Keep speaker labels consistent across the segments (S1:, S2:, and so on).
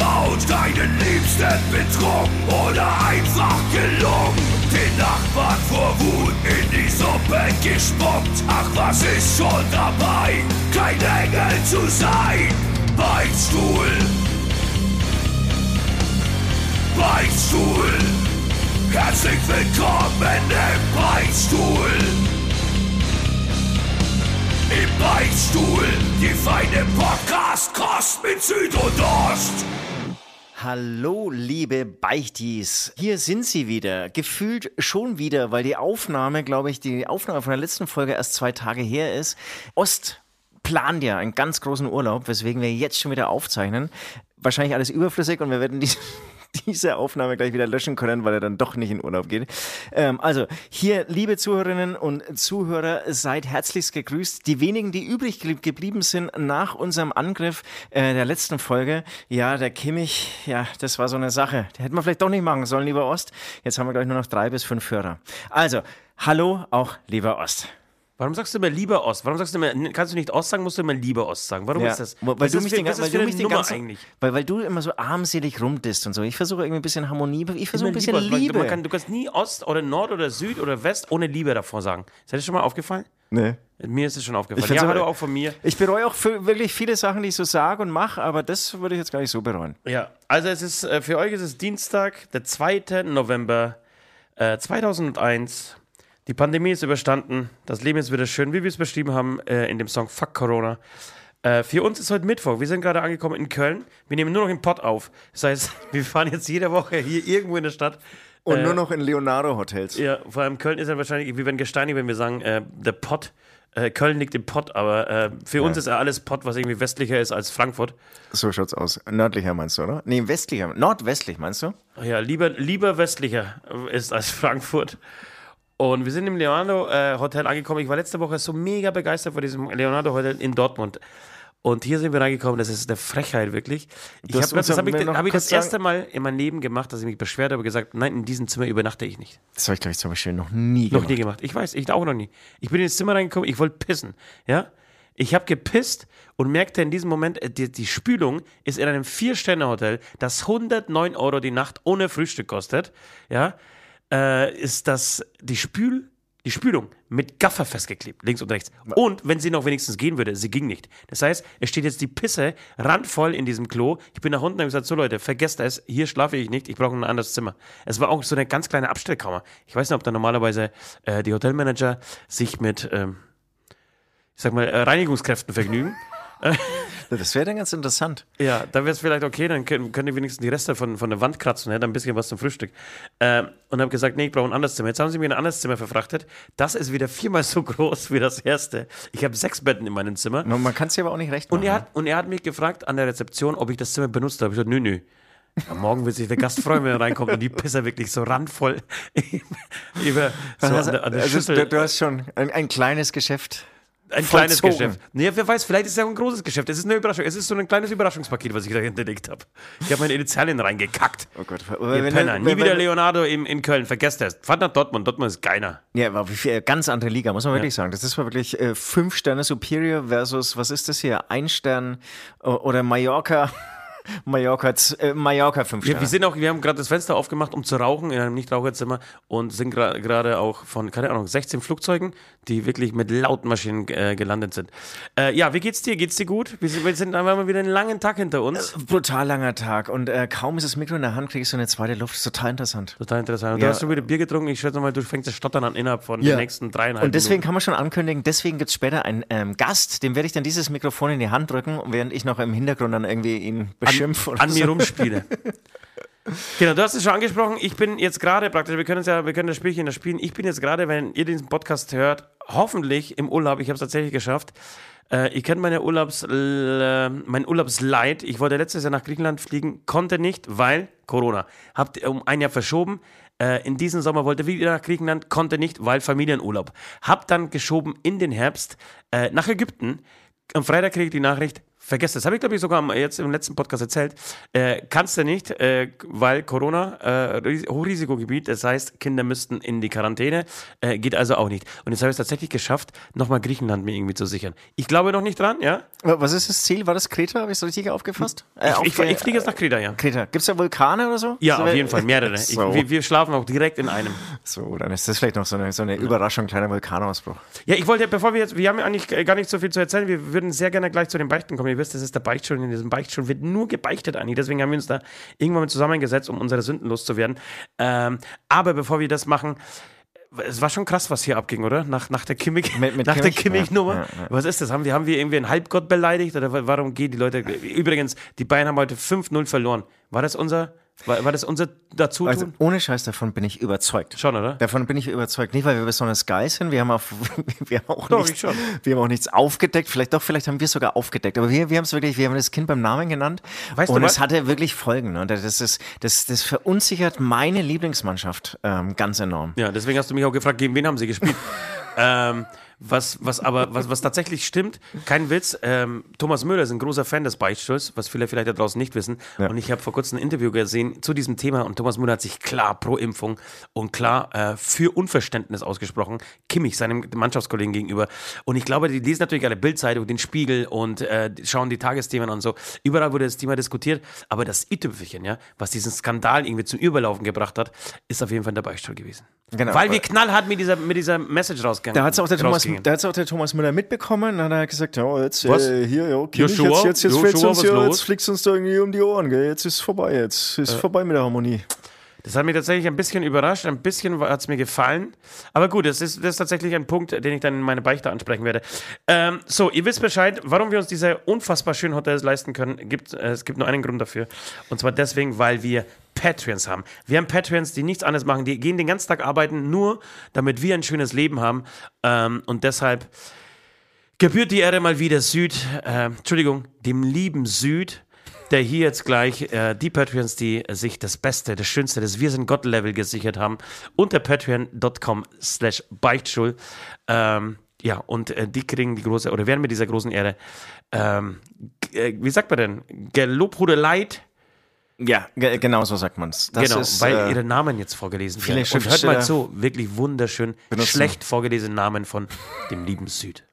S1: gebaut, deinen Liebsten betrogen oder einfach gelungen. Den Nachbarn vor Wut in die Suppe gespuckt. Ach, was ist schon dabei, kein Engel zu sein? Beichtstuhl, Beichtstuhl. Herzlich willkommen im Beichtstuhl. Im Beichtstuhl, die feine Podcast-Kost mit Süd und Ost.
S2: Hallo, liebe Beichtis. Hier sind sie wieder. Gefühlt schon wieder, weil die Aufnahme, glaube ich, die Aufnahme von der letzten Folge erst zwei Tage her ist. Ost plant ja einen ganz großen Urlaub, weswegen wir jetzt schon wieder aufzeichnen. Wahrscheinlich alles überflüssig und wir werden die, diese Aufnahme gleich wieder löschen können, weil er dann doch nicht in Urlaub geht. Ähm, also hier, liebe Zuhörerinnen und Zuhörer, seid herzlichst gegrüßt. Die wenigen, die übrig geblieben sind nach unserem Angriff äh, der letzten Folge, ja, der Kimmich, ja, das war so eine Sache. Der hätten wir vielleicht doch nicht machen sollen, lieber Ost. Jetzt haben wir gleich nur noch drei bis fünf Hörer. Also, hallo auch, lieber Ost.
S3: Warum sagst du immer lieber Ost? Warum sagst du immer, kannst du nicht Ost sagen, musst du immer lieber Ost sagen? Warum
S2: Ja,
S3: ist das?
S2: Weil,
S3: Was
S2: du mich
S3: für-
S2: den, weil du mich den ganzen,
S3: eigentlich?
S2: Weil, weil du immer so armselig rumdist und so. Ich versuche irgendwie ein bisschen Harmonie, ich versuche ein bisschen
S3: lieber,
S2: Liebe.
S3: Kann, du kannst nie Ost oder Nord oder Süd oder West ohne Liebe davor sagen. Ist dir das schon mal aufgefallen?
S2: nee.
S3: Mir ist es schon aufgefallen. Ja, hallo auch von mir.
S2: Ich bereue auch für wirklich viele Sachen, die ich so sage und mache, aber das würde ich jetzt gar nicht so bereuen.
S3: Ja, also es ist, äh, für euch ist es Dienstag, der 2. November äh, 2001. Die Pandemie ist überstanden. Das Leben ist wieder schön, wie wir es beschrieben haben äh, in dem Song Fuck Corona. Äh, für uns ist heute Mittwoch. Wir sind gerade angekommen in Köln. Wir nehmen nur noch im Pott auf. Das heißt, wir fahren jetzt jede Woche hier irgendwo in der Stadt.
S2: Und
S3: Äh,
S2: nur noch in Leonardo-Hotels.
S3: Ja, vor allem Köln ist ja wahrscheinlich, wir werden gesteinigt, wenn wir sagen, äh, der Pott. Äh, Köln liegt im Pott, aber äh, für uns ist ja alles Pott, was irgendwie westlicher ist als Frankfurt.
S2: So schaut's aus. Nördlicher meinst du, oder? Nee, westlicher. Nordwestlich meinst du?
S3: Ja, lieber, lieber westlicher ist als Frankfurt. Und wir sind im Leonardo äh, Hotel angekommen. Ich war letzte Woche so mega begeistert von diesem Leonardo Hotel in Dortmund. Und hier sind wir reingekommen, das ist eine Frechheit, wirklich. Ich hab,
S2: hast
S3: das habe ich,
S2: noch
S3: hab ich das erste Mal in meinem Leben gemacht, dass ich mich beschwert habe, gesagt, nein, in diesem Zimmer übernachte ich nicht.
S2: Das habe ich, glaube ich, zum Beispiel noch nie
S3: Noch
S2: gemacht.
S3: nie gemacht. Ich weiß, ich auch noch nie. Ich bin ins Zimmer reingekommen, ich wollte pissen. Ja? Ich habe gepisst und merkte in diesem Moment, äh, die, die Spülung ist in einem Vier-Sterne-Hotel, das 109 Euro die Nacht ohne Frühstück kostet. Ja? Äh, ist das die Spül. Die Spülung mit Gaffer festgeklebt, links und rechts. Und wenn sie noch wenigstens gehen würde, sie ging nicht. Das heißt, es steht jetzt die Pisse randvoll in diesem Klo. Ich bin nach unten und habe gesagt, so Leute, vergesst es, hier schlafe ich nicht, ich brauche ein anderes Zimmer. Es war auch so eine ganz kleine Abstellkammer. Ich weiß nicht, ob da normalerweise äh, die Hotelmanager sich mit, ähm, ich sag mal, äh, Reinigungskräften vergnügen.
S2: Das wäre dann ganz interessant.
S3: Ja, da wäre es vielleicht okay, dann können, können die wenigstens die Reste von, von der Wand kratzen, hätte ein bisschen was zum Frühstück. Ähm, und habe gesagt, nee, ich brauche ein anderes Zimmer. Jetzt haben sie mir ein anderes Zimmer verfrachtet. Das ist wieder viermal so groß wie das erste. Ich habe sechs Betten in meinem Zimmer.
S2: Man man kann es ja aber auch nicht recht machen.
S3: Und er, hat, und er hat mich gefragt an der Rezeption, ob ich das Zimmer benutzt habe. Ich gesagt, nö, nö. Ja, morgen wird sich der Gast freuen, wenn er reinkommt und die Pisser wirklich so randvoll über so an
S2: also,
S3: der, an der
S2: also,
S3: Schüssel.
S2: du, du hast schon ein, ein kleines Geschäft.
S3: Ein kleines
S2: vollzogen.
S3: Geschäft. Nee, wer weiß, vielleicht ist es ja auch ein großes Geschäft. Es ist eine Überraschung. Es ist so ein kleines Überraschungspaket, was ich da hinterlegt habe. Ich habe meine Initialien reingekackt.
S2: Oh Gott.
S3: Ihr
S2: Wenn-
S3: Penner.
S2: wenn-
S3: Nie
S2: wenn-
S3: wieder Leonardo in, in Köln. Vergesst das. Fahrt nach Dortmund. Dortmund ist keiner.
S2: Ja, aber ganz andere Liga, muss man wirklich sagen. Das ist wirklich äh, fünf Sterne Superior versus, was ist das hier? Ein Stern oder Mallorca. Mallorca, äh, Mallorca fünf
S3: Wir,
S2: Sterne.
S3: wir, sind auch, wir haben gerade das Fenster aufgemacht, um zu rauchen in einem Nichtraucherzimmer und sind gerade auch von, keine Ahnung, 16 Flugzeugen, die wirklich mit lauten Maschinen äh, gelandet sind. Äh, ja, wie geht's dir? Geht's dir gut? Wir sind, wir sind einfach mal wieder einen langen Tag hinter uns.
S2: Brutal langer Tag und äh, kaum ist das Mikro in der Hand, kriege ich so eine zweite Luft. Das ist total interessant.
S3: Total interessant. Und
S2: Ja.
S3: Du hast schon wieder Bier getrunken. Ich schätze mal, du fängst das Stottern an innerhalb von
S2: Ja.
S3: den nächsten dreieinhalb
S2: Und deswegen
S3: Minuten.
S2: kann man schon ankündigen, deswegen gibt es später einen ähm, Gast, dem werde ich dann dieses Mikrofon in die Hand drücken, während ich noch im Hintergrund dann irgendwie ihn beschimpfe. oder
S3: an mir
S2: so.
S3: rumspiele. Genau, du hast es schon angesprochen. Ich bin jetzt gerade praktisch, wir können ja, wir können das Spielchen da spielen. Ich bin jetzt gerade, wenn ihr diesen Podcast hört, hoffentlich im Urlaub. Ich habe es tatsächlich geschafft. Äh, ihr kennt meine Urlaubs, äh, mein Urlaubsleid. Ich wollte letztes Jahr nach Griechenland fliegen, konnte nicht, weil Corona. Habt um ein Jahr verschoben. Äh, in diesem Sommer wollte wieder nach Griechenland, konnte nicht, weil Familienurlaub. Hab dann geschoben in den Herbst äh, nach Ägypten. Am Freitag kriege ich die Nachricht, vergesst das. Habe ich, glaube ich, sogar jetzt im letzten Podcast erzählt. Äh, kannst du nicht, äh, weil Corona, äh, Hochrisikogebiet, das heißt, Kinder müssten in die Quarantäne, äh, geht also auch nicht. Und jetzt habe ich es tatsächlich geschafft, nochmal Griechenland mir irgendwie zu sichern. Ich glaube noch nicht dran, ja?
S2: Was ist das Ziel? War das Kreta? Habe ich so richtig aufgefasst? Äh,
S3: Ich, ich, ich fliege jetzt nach Kreta, ja.
S2: Kreta. Gibt es da Vulkane oder so?
S3: Ja,
S2: so,
S3: auf jeden Fall, mehrere. Ich,
S2: So.
S3: wir, wir schlafen auch direkt in einem.
S2: So, dann ist das vielleicht noch so eine, so eine Überraschung, kleiner Vulkanausbruch.
S3: Ja, ich wollte, bevor wir jetzt, wir haben ja eigentlich gar nicht so viel zu erzählen, wir würden sehr gerne gleich zu den Beichten kommen. Wisst, das ist der Beichtstuhl, in diesem Beichtstuhl wird nur gebeichtet, Anni. Deswegen haben wir uns da irgendwann mit zusammengesetzt, um unsere Sünden loszuwerden. Ähm, aber bevor wir das machen, es war schon krass, was hier abging, oder? Nach, nach der Kimmich,
S2: Mit- mit
S3: nach der
S2: Kimmich?
S3: Kimmich-Nummer.
S2: Ja, ja,
S3: Was ist das? Haben wir, haben wir irgendwie einen Halbgott beleidigt? Oder wa- warum gehen die Leute? Übrigens, die Bayern haben heute 5-0 verloren. War das unser, war, war das unser Dazutun?
S2: Also ohne Scheiß, davon bin ich überzeugt.
S3: schon, oder?
S2: Davon bin ich überzeugt. Nicht, weil wir besonders geil sind. Wir haben, auf, wir haben auch
S3: Doch,
S2: nichts, wir haben auch nichts aufgedeckt. Vielleicht doch, vielleicht haben wir es sogar aufgedeckt. Aber wir, wir haben es wirklich, wir haben das Kind beim Namen genannt.
S3: Weißt
S2: und es hatte wirklich Folgen. Und das ist, das, das verunsichert meine Lieblingsmannschaft ähm, ganz enorm.
S3: Ja, deswegen hast du mich auch gefragt, gegen wen haben sie gespielt? ähm, was, was aber, was, was tatsächlich stimmt, kein Witz, ähm, Thomas Müller ist ein großer Fan des Beichtstuhls, was viele vielleicht da draußen nicht wissen. Und ich habe vor kurzem ein Interview gesehen zu diesem Thema und Thomas Müller hat sich klar pro Impfung und klar äh, für Unverständnis ausgesprochen, Kimmich, seinem Mannschaftskollegen gegenüber. Und ich glaube, die lesen natürlich alle Bildzeitung, den Spiegel und äh, schauen die Tagesthemen und so. Überall wurde das Thema diskutiert, aber das i-Tüpfelchen, ja, was diesen Skandal irgendwie zum Überlaufen gebracht hat, ist auf jeden Fall der Beichtstuhl gewesen.
S2: Genau.
S3: Weil wir knallhart mit dieser, mit dieser Message rausgegangen
S2: Da hat es auch, der Thomas- da hat's auch der Thomas Müller mitbekommen. Dann hat er gesagt, ja, jetzt
S3: Was?
S2: Äh, hier, Kimmich,
S3: Joshua?
S2: jetzt, jetzt, jetzt,
S3: Joshua,
S2: uns, ja, jetzt fliegt's uns da irgendwie um die Ohren. Gell? Jetzt ist vorbei, jetzt ist vorbei mit der Harmonie.
S3: Das hat mich tatsächlich ein bisschen überrascht, ein bisschen hat es mir gefallen. Aber gut, das ist, das ist tatsächlich ein Punkt, den ich dann in meine Beichte ansprechen werde. Ähm, so, ihr wisst Bescheid, warum wir uns diese unfassbar schönen Hotels leisten können. Gibt, äh, es gibt nur einen Grund dafür. Und zwar deswegen, weil wir Patreons haben. Wir haben Patreons, die nichts anderes machen. Die gehen den ganzen Tag arbeiten, nur damit wir ein schönes Leben haben. Ähm, und deshalb gebührt die Ehre mal wieder Süd, äh, Entschuldigung, dem lieben Süd, der hier jetzt gleich äh, die Patreons, die sich das Beste, das Schönste, das Wir sind Gott-Level gesichert haben, unter patreon.com slash beichtschul. Ähm, ja, und äh, die kriegen die große, oder werden mit dieser großen Ehre, ähm, äh, wie sagt man denn, Gelobhudeleit,
S2: Ja, ge genau so sagt man's. Das
S3: genau,
S2: ist,
S3: weil
S2: äh,
S3: ihre Namen jetzt vorgelesen
S2: viele
S3: werden. Und hört mal zu, wirklich wunderschön, schlecht vorgelesene Namen von dem lieben Süd.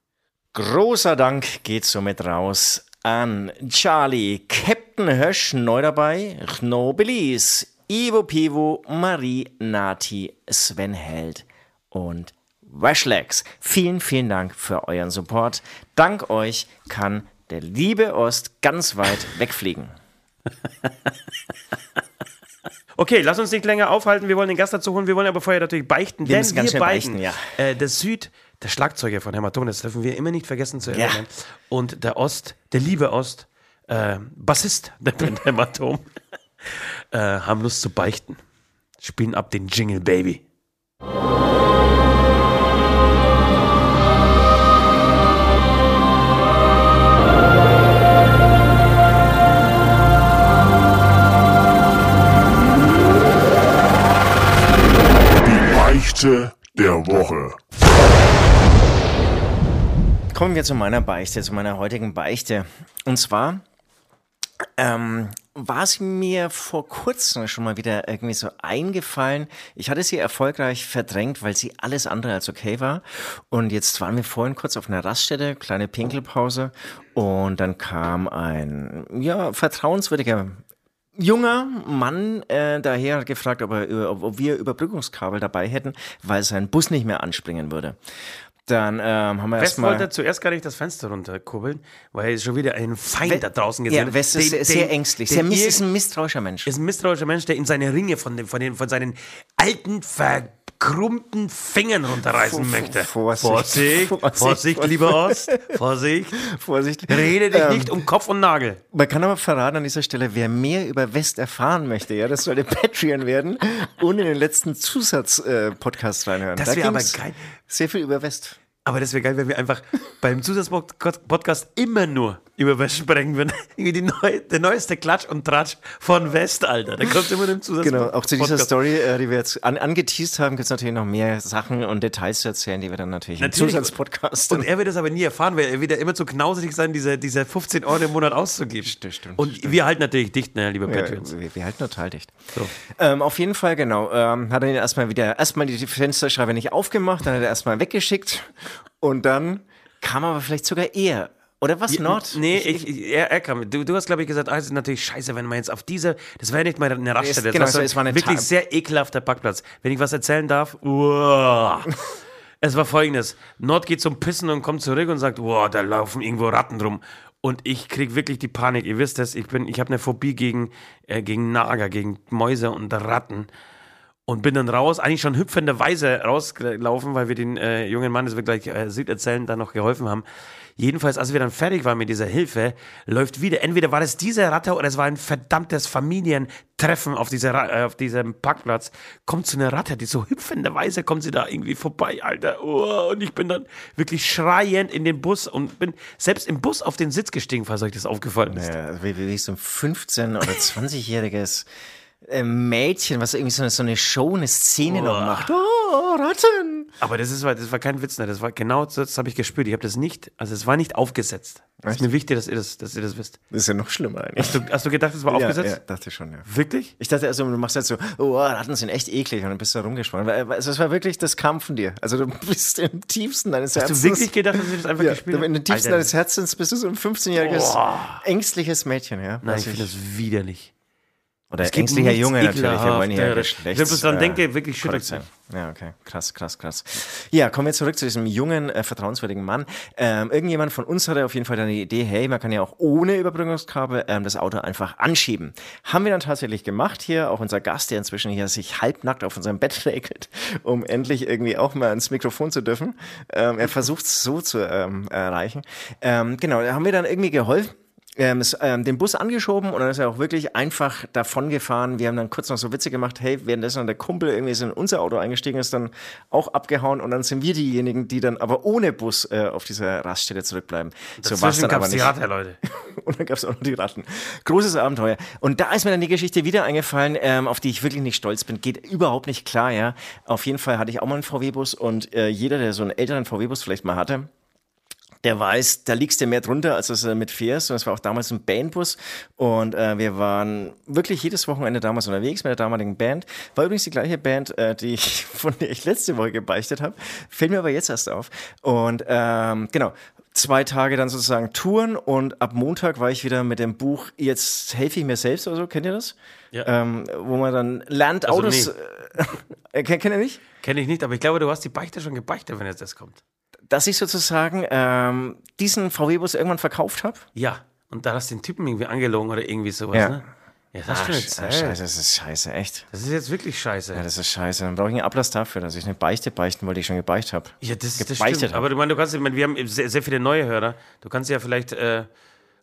S2: Großer Dank geht somit raus an Charlie, Captain Hösch, neu dabei, Chnobelis, Ivo Pivo, Marie Nati, Sven Held und Washlegs. Vielen, vielen Dank für euren Support. Dank euch kann der liebe Ost ganz weit wegfliegen.
S3: Okay, lass uns nicht länger aufhalten. Wir wollen den Gast dazu holen. Wir wollen aber vorher natürlich beichten. denn
S2: müssen ganz
S3: wir beiden,
S2: beichten, ja.
S3: äh, der Süd, der Schlagzeuger von Hämatom, das dürfen wir immer nicht vergessen zu erwähnen. Und der Ost, der liebe Ost, äh, Bassist der Band Hämatom, äh, haben Lust zu beichten. Spielen ab den Jingle Baby.
S4: Beichte der Woche.
S2: Kommen wir zu meiner Beichte, zu meiner heutigen Beichte. Und zwar ähm, war es mir vor kurzem schon mal wieder irgendwie so eingefallen. Ich hatte sie erfolgreich verdrängt, weil sie alles andere als okay war. Und jetzt waren wir vorhin kurz auf einer Raststätte, kleine Pinkelpause. Und dann kam ein, ja, vertrauenswürdiger junger Mann äh, daher hat gefragt, ob, er, ob, ob wir Überbrückungskabel dabei hätten, weil sein Bus nicht mehr anspringen würde. Dann ähm, haben wir
S3: West
S2: erstmal...
S3: wollte zuerst gar nicht das Fenster runterkurbeln, weil er schon wieder einen Feind da draußen gesehen
S2: Ja,
S3: hat.
S2: West ist
S3: Den-
S2: sehr
S3: den-
S2: ängstlich.
S3: ihr-
S2: ist ein misstrauischer Mensch.
S3: ist ein misstrauischer Mensch, der in seine Ringe von, den, von, den, von seinen alten, verkrummten Fingern runterreißen
S2: Vor-
S3: möchte.
S2: Vorsicht.
S3: Vorsicht,
S2: Vorsicht.
S3: Vorsicht, lieber Ost, Vorsicht.
S2: Vorsicht.
S3: Rede dich
S2: Ähm,
S3: nicht um Kopf und Nagel.
S2: Man kann aber verraten an dieser Stelle, wer mehr über West erfahren möchte, ja, das sollte Patreon werden und in den letzten Zusatz-Podcast reinhören.
S3: Das
S2: Da
S3: wäre aber geil.
S2: Sehr viel über West.
S3: Aber das wäre geil, wenn wir einfach beim Zusatzpodcast immer nur über West sprechen, die neu, der neueste Klatsch und Tratsch von West, Alter. Da kommt immer im Zusatz.
S2: Genau, auch zu dieser
S3: Podcast.
S2: Story, äh, die wir jetzt an, angeteased haben, gibt es natürlich noch mehr Sachen und Details zu erzählen, die wir dann natürlich,
S3: Natürlich.
S2: im Zusatzpodcast
S3: Und er wird es aber nie erfahren, weil er wird ja immer zu knausrig sein, diese, diese 15 Euro im Monat auszugeben.
S2: Stimmt, stimmt,
S3: Und wir halten natürlich dicht, ne, liebe
S2: Ja,
S3: Patreons.
S2: wir, wir halten total dicht.
S3: So.
S2: Ähm, auf jeden Fall, genau. Ähm, hat er ihn erstmal wieder, erstmal die Fensterscheibe nicht aufgemacht, dann hat er erstmal weggeschickt und dann kam aber vielleicht sogar er. Oder was, Nord?
S3: Nee, ich, ich, er, er kam. Du, du hast, glaube ich, gesagt, ah, es ist natürlich scheiße, wenn man jetzt auf diese, das wäre nicht mal eine Raststätte, das
S2: genau
S3: war
S2: so, es war eine
S3: wirklich
S2: Ta-
S3: sehr ekelhafter Parkplatz. Wenn ich was erzählen darf, uah. es war folgendes, Nord geht zum Pissen und kommt zurück und sagt, wow, da laufen irgendwo Ratten rum. Und ich krieg wirklich die Panik. Ihr wisst es, ich bin, ich habe eine Phobie gegen, äh, gegen Nager, gegen Mäuse und Ratten. Und bin dann raus, eigentlich schon hüpfenderweise rausgelaufen, weil wir den äh, jungen Mann, das wir gleich äh, Süd erzählen, da noch geholfen haben. Jedenfalls, als wir dann fertig waren mit dieser Hilfe, läuft wieder, entweder war das diese Ratte oder es war ein verdammtes Familientreffen auf, dieser, äh, auf diesem Parkplatz, kommt so eine Ratte, die so hüpfenderweise kommt sie da irgendwie vorbei, Alter. Oh, und ich bin dann wirklich schreiend in den Bus und bin selbst im Bus auf den Sitz gestiegen, falls euch das aufgefallen ist.
S2: Ja, also wie, wie so ein 15- oder 20-jähriges äh, Mädchen, was irgendwie so eine, so eine Show, eine Szene noch macht. Oh, Ratten!
S3: Aber das, ist, das war kein Witz, ne? das war genau das, das habe ich gespürt. Ich habe das nicht, also es war nicht aufgesetzt. Das ist mir wichtig, dass ihr das, dass ihr das wisst.
S2: Das ist ja noch schlimmer eigentlich.
S3: Hast du, hast du gedacht, es war
S2: Ja,
S3: aufgesetzt?
S2: ja, dachte ich schon, ja.
S3: Wirklich?
S2: Ich dachte also, du machst jetzt so, oh, Ratten sind echt eklig und dann bist du da rumgesprungen. Also es war wirklich, das kam von dir. Also du bist im tiefsten deines
S3: Hast
S2: Herzens.
S3: du wirklich gedacht, dass wir das einfach
S2: ja,
S3: gespielt haben?
S2: in den tiefsten
S3: Alter,
S2: deines Herzens bist du so ein 15-jähriges, ängstliches Mädchen, ja.
S3: Nein, ich finde das widerlich.
S2: Oder
S3: Es
S2: ängstlicher Junge natürlich, wir wollen hier
S3: bloß dran
S2: äh,
S3: denke, wirklich schüttelt
S2: sein. Ja, okay. Krass, krass, krass. Ja, kommen wir zurück zu diesem jungen, äh, vertrauenswürdigen Mann. Ähm, irgendjemand von uns hatte auf jeden Fall dann die Idee, hey, man kann ja auch ohne Überbrückungskabel ähm, das Auto einfach anschieben. Haben wir dann tatsächlich gemacht hier. Auch unser Gast, der inzwischen hier sich halbnackt auf unserem Bett regelt, um endlich irgendwie auch mal ans Mikrofon zu dürfen. Ähm, er versucht es so zu ähm, erreichen. Ähm, genau, da haben wir dann irgendwie geholfen ähm, es, ähm, den Bus angeschoben und dann ist er auch wirklich einfach davon gefahren. Wir haben dann kurz noch so Witze gemacht, hey, währenddessen der Kumpel irgendwie ist in unser Auto eingestiegen, ist dann auch abgehauen und dann sind wir diejenigen, die dann aber ohne Bus äh, auf dieser Raststätte zurückbleiben. So war es
S3: Dazwischen
S2: dann aber nicht.
S3: Theater, Leute.
S2: Und dann gab es auch noch die Ratten. Großes Abenteuer. Und da ist mir dann die Geschichte wieder eingefallen, ähm, auf die ich wirklich nicht stolz bin. Geht überhaupt nicht klar, ja. Auf jeden Fall hatte ich auch mal einen VW-Bus und äh, jeder, der so einen älteren VW-Bus vielleicht mal hatte, der weiß, da liegst du mehr drunter, als dass du mit fährst. Und das war auch damals ein Bandbus. Und äh, wir waren wirklich jedes Wochenende damals unterwegs mit der damaligen Band. War übrigens die gleiche Band, äh, die ich, von der ich letzte Woche gebeichtet habe. Fällt mir aber jetzt erst auf. Und ähm, genau. Zwei Tage dann sozusagen Touren und ab Montag war ich wieder mit dem Buch Jetzt helfe ich mir selbst oder so. Kennt ihr das?
S3: Ja.
S2: Ähm, wo man dann lernt,
S3: Also
S2: Autos. Äh, kennt, kennt ihr nicht?
S3: Kenne ich nicht, aber ich glaube, du hast die Beichte schon gebeichtet, wenn jetzt das kommt.
S2: Dass ich sozusagen ähm, diesen VW-Bus irgendwann verkauft habe.
S3: Ja. Und da hast du den Typen irgendwie angelogen oder irgendwie sowas,
S2: Ja.
S3: ne? Ja, das
S2: Ach, sch- scheiße, das ist scheiße, echt.
S3: Das ist jetzt wirklich scheiße.
S2: Ja, das ist scheiße. Dann brauche ich einen Ablass dafür, dass ich eine Beichte beichten wollte, die ich schon gebeicht habe.
S3: Ja, das, das stimmt.
S2: hab.
S3: Aber du meinst, du kannst, ich meine, wir haben sehr, sehr viele neue Hörer. Du kannst ja vielleicht äh,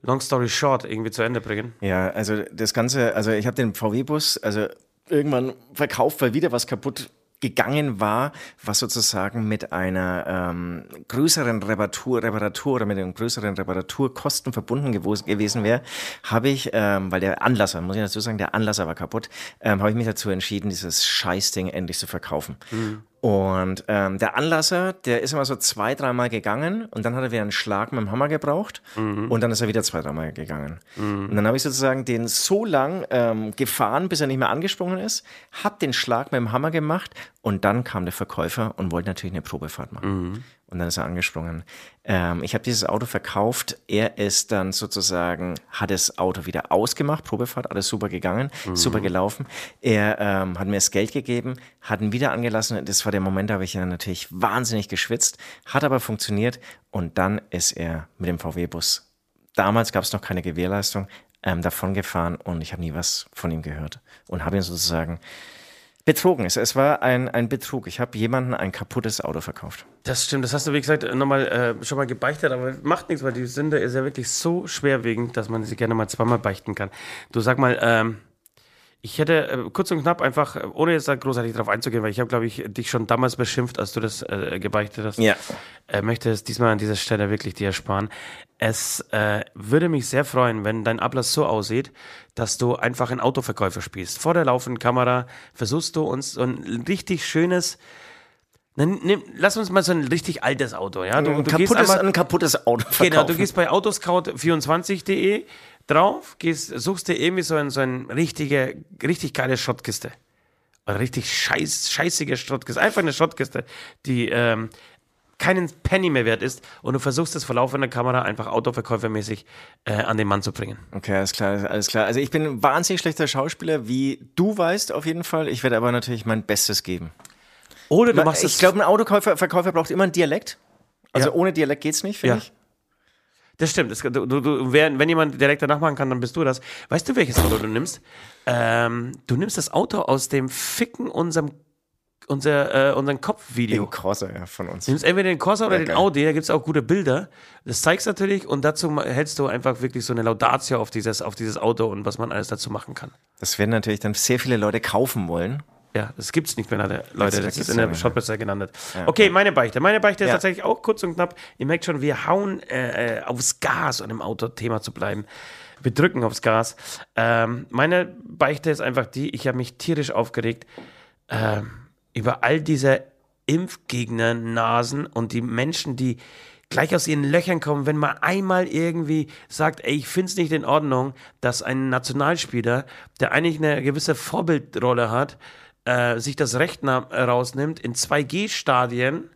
S3: Long Story Short irgendwie zu Ende bringen.
S2: Ja, also das Ganze, also ich habe den VW-Bus, also irgendwann verkauft, weil wieder was kaputt gegangen war, was sozusagen mit einer ähm, größeren Reparatur, Reparatur oder mit einem größeren Reparaturkosten verbunden gewesen wäre, habe ich, ähm, weil der Anlasser, muss ich dazu sagen, der Anlasser war kaputt, ähm, habe ich mich dazu entschieden, dieses Scheißding endlich zu verkaufen. Und ähm, der Anlasser, der ist immer so zwei, dreimal gegangen und dann hat er wieder einen Schlag mit dem Hammer gebraucht und dann ist er wieder zwei, dreimal gegangen. Und dann habe ich sozusagen den so lang ähm, gefahren, bis er nicht mehr angesprungen ist, hab den Schlag mit dem Hammer gemacht und dann kam der Verkäufer und wollte natürlich eine Probefahrt machen. Und dann ist er angesprungen. Ähm, ich habe dieses Auto verkauft. Er ist dann sozusagen, hat das Auto wieder ausgemacht, Probefahrt, alles super gegangen, super gelaufen. Er ähm, hat mir das Geld gegeben, hat ihn wieder angelassen. Das war der Moment, da habe ich dann natürlich wahnsinnig geschwitzt, hat aber funktioniert. Und dann ist er mit dem VW-Bus. Damals gab es noch keine Gewährleistung, ähm, davon gefahren und ich habe nie was von ihm gehört. Und habe ihn sozusagen betrogen. Es, es war ein, ein Betrug. Ich habe jemandem ein kaputtes Auto verkauft.
S3: Das stimmt, das hast du, wie gesagt, nochmal äh, schon mal gebeichtet, aber macht nichts, weil die Sünde ist ja wirklich so schwerwiegend, dass man sie gerne mal zweimal beichten kann. Du sag mal, ähm, Ich hätte äh, kurz und knapp einfach, äh, ohne jetzt da großartig drauf einzugehen, weil ich habe, glaube ich, dich schon damals beschimpft, als du das äh, gebeichtet hast.
S2: Ja.
S3: Äh, möchte es diesmal an dieser Stelle wirklich dir ersparen. Es äh, würde mich sehr freuen, wenn dein Ablass so aussieht, dass du einfach einen Autoverkäufer spielst. Vor der laufenden Kamera versuchst du uns so ein richtig schönes, Nimm, nimm, lass uns mal so ein richtig altes Auto, ja? Du,
S2: Ein
S3: du gehst
S2: kaputtes,
S3: einmal,
S2: ein kaputtes Auto verkaufen.
S3: Genau, du gehst bei autoscout24.de drauf, gehst, suchst dir irgendwie so ein, so ein richtige, richtig geile Schrottkiste. Oder richtig scheiß, scheißige Schrottkiste. Einfach eine Schrottkiste, die ähm, keinen Penny mehr wert ist und du versuchst es vor laufender Kamera einfach autoverkäufermäßig äh, an den Mann zu bringen.
S2: Okay, alles klar, alles klar. Also ich bin ein wahnsinnig schlechter Schauspieler, wie du weißt auf jeden Fall. Ich werde aber natürlich mein Bestes geben.
S3: Oder du machst
S2: ich
S3: es.
S2: glaube, ein Autoverkäufer Verkäufer braucht immer einen Dialekt. Also
S3: Ja.
S2: ohne Dialekt geht's nicht, finde
S3: Ja.
S2: ich.
S3: Das stimmt. Das, du, du, wer, wenn jemand direkt danach machen kann, dann bist du das. Weißt du, welches Auto du nimmst? Ähm, du nimmst das Auto aus dem Ficken unserem, unser, äh, unseren Kopfvideo.
S2: Den Corsa ja, von uns.
S3: Du nimmst entweder den Corsa oder
S2: Ja,
S3: den
S2: geil.
S3: Audi, da gibt es auch gute Bilder. Das zeigst natürlich und dazu hältst du einfach wirklich so eine Laudatio auf dieses, auf dieses Auto und was man alles dazu machen kann.
S2: Das werden natürlich dann sehr viele Leute kaufen wollen.
S3: Ja, das gibt's nicht mehr, Leute. Leute.
S2: Das
S3: Das ist in der. Shotbesser genannt. Okay, meine Beichte. Meine Beichte ist
S2: Ja.
S3: tatsächlich auch kurz und knapp. Ihr merkt schon, wir hauen äh, äh, aufs Gas, um im Auto-Thema zu bleiben. Wir drücken aufs Gas. Ähm, meine Beichte ist einfach die, ich habe mich tierisch aufgeregt ähm, über all diese Impfgegner-Nasen und die Menschen, die gleich aus ihren Löchern kommen, wenn man einmal irgendwie sagt, ey, ich finde es nicht in Ordnung, dass ein Nationalspieler, der eigentlich eine gewisse Vorbildrolle hat, äh, sich das Recht rausnimmt, in 2G-Stadien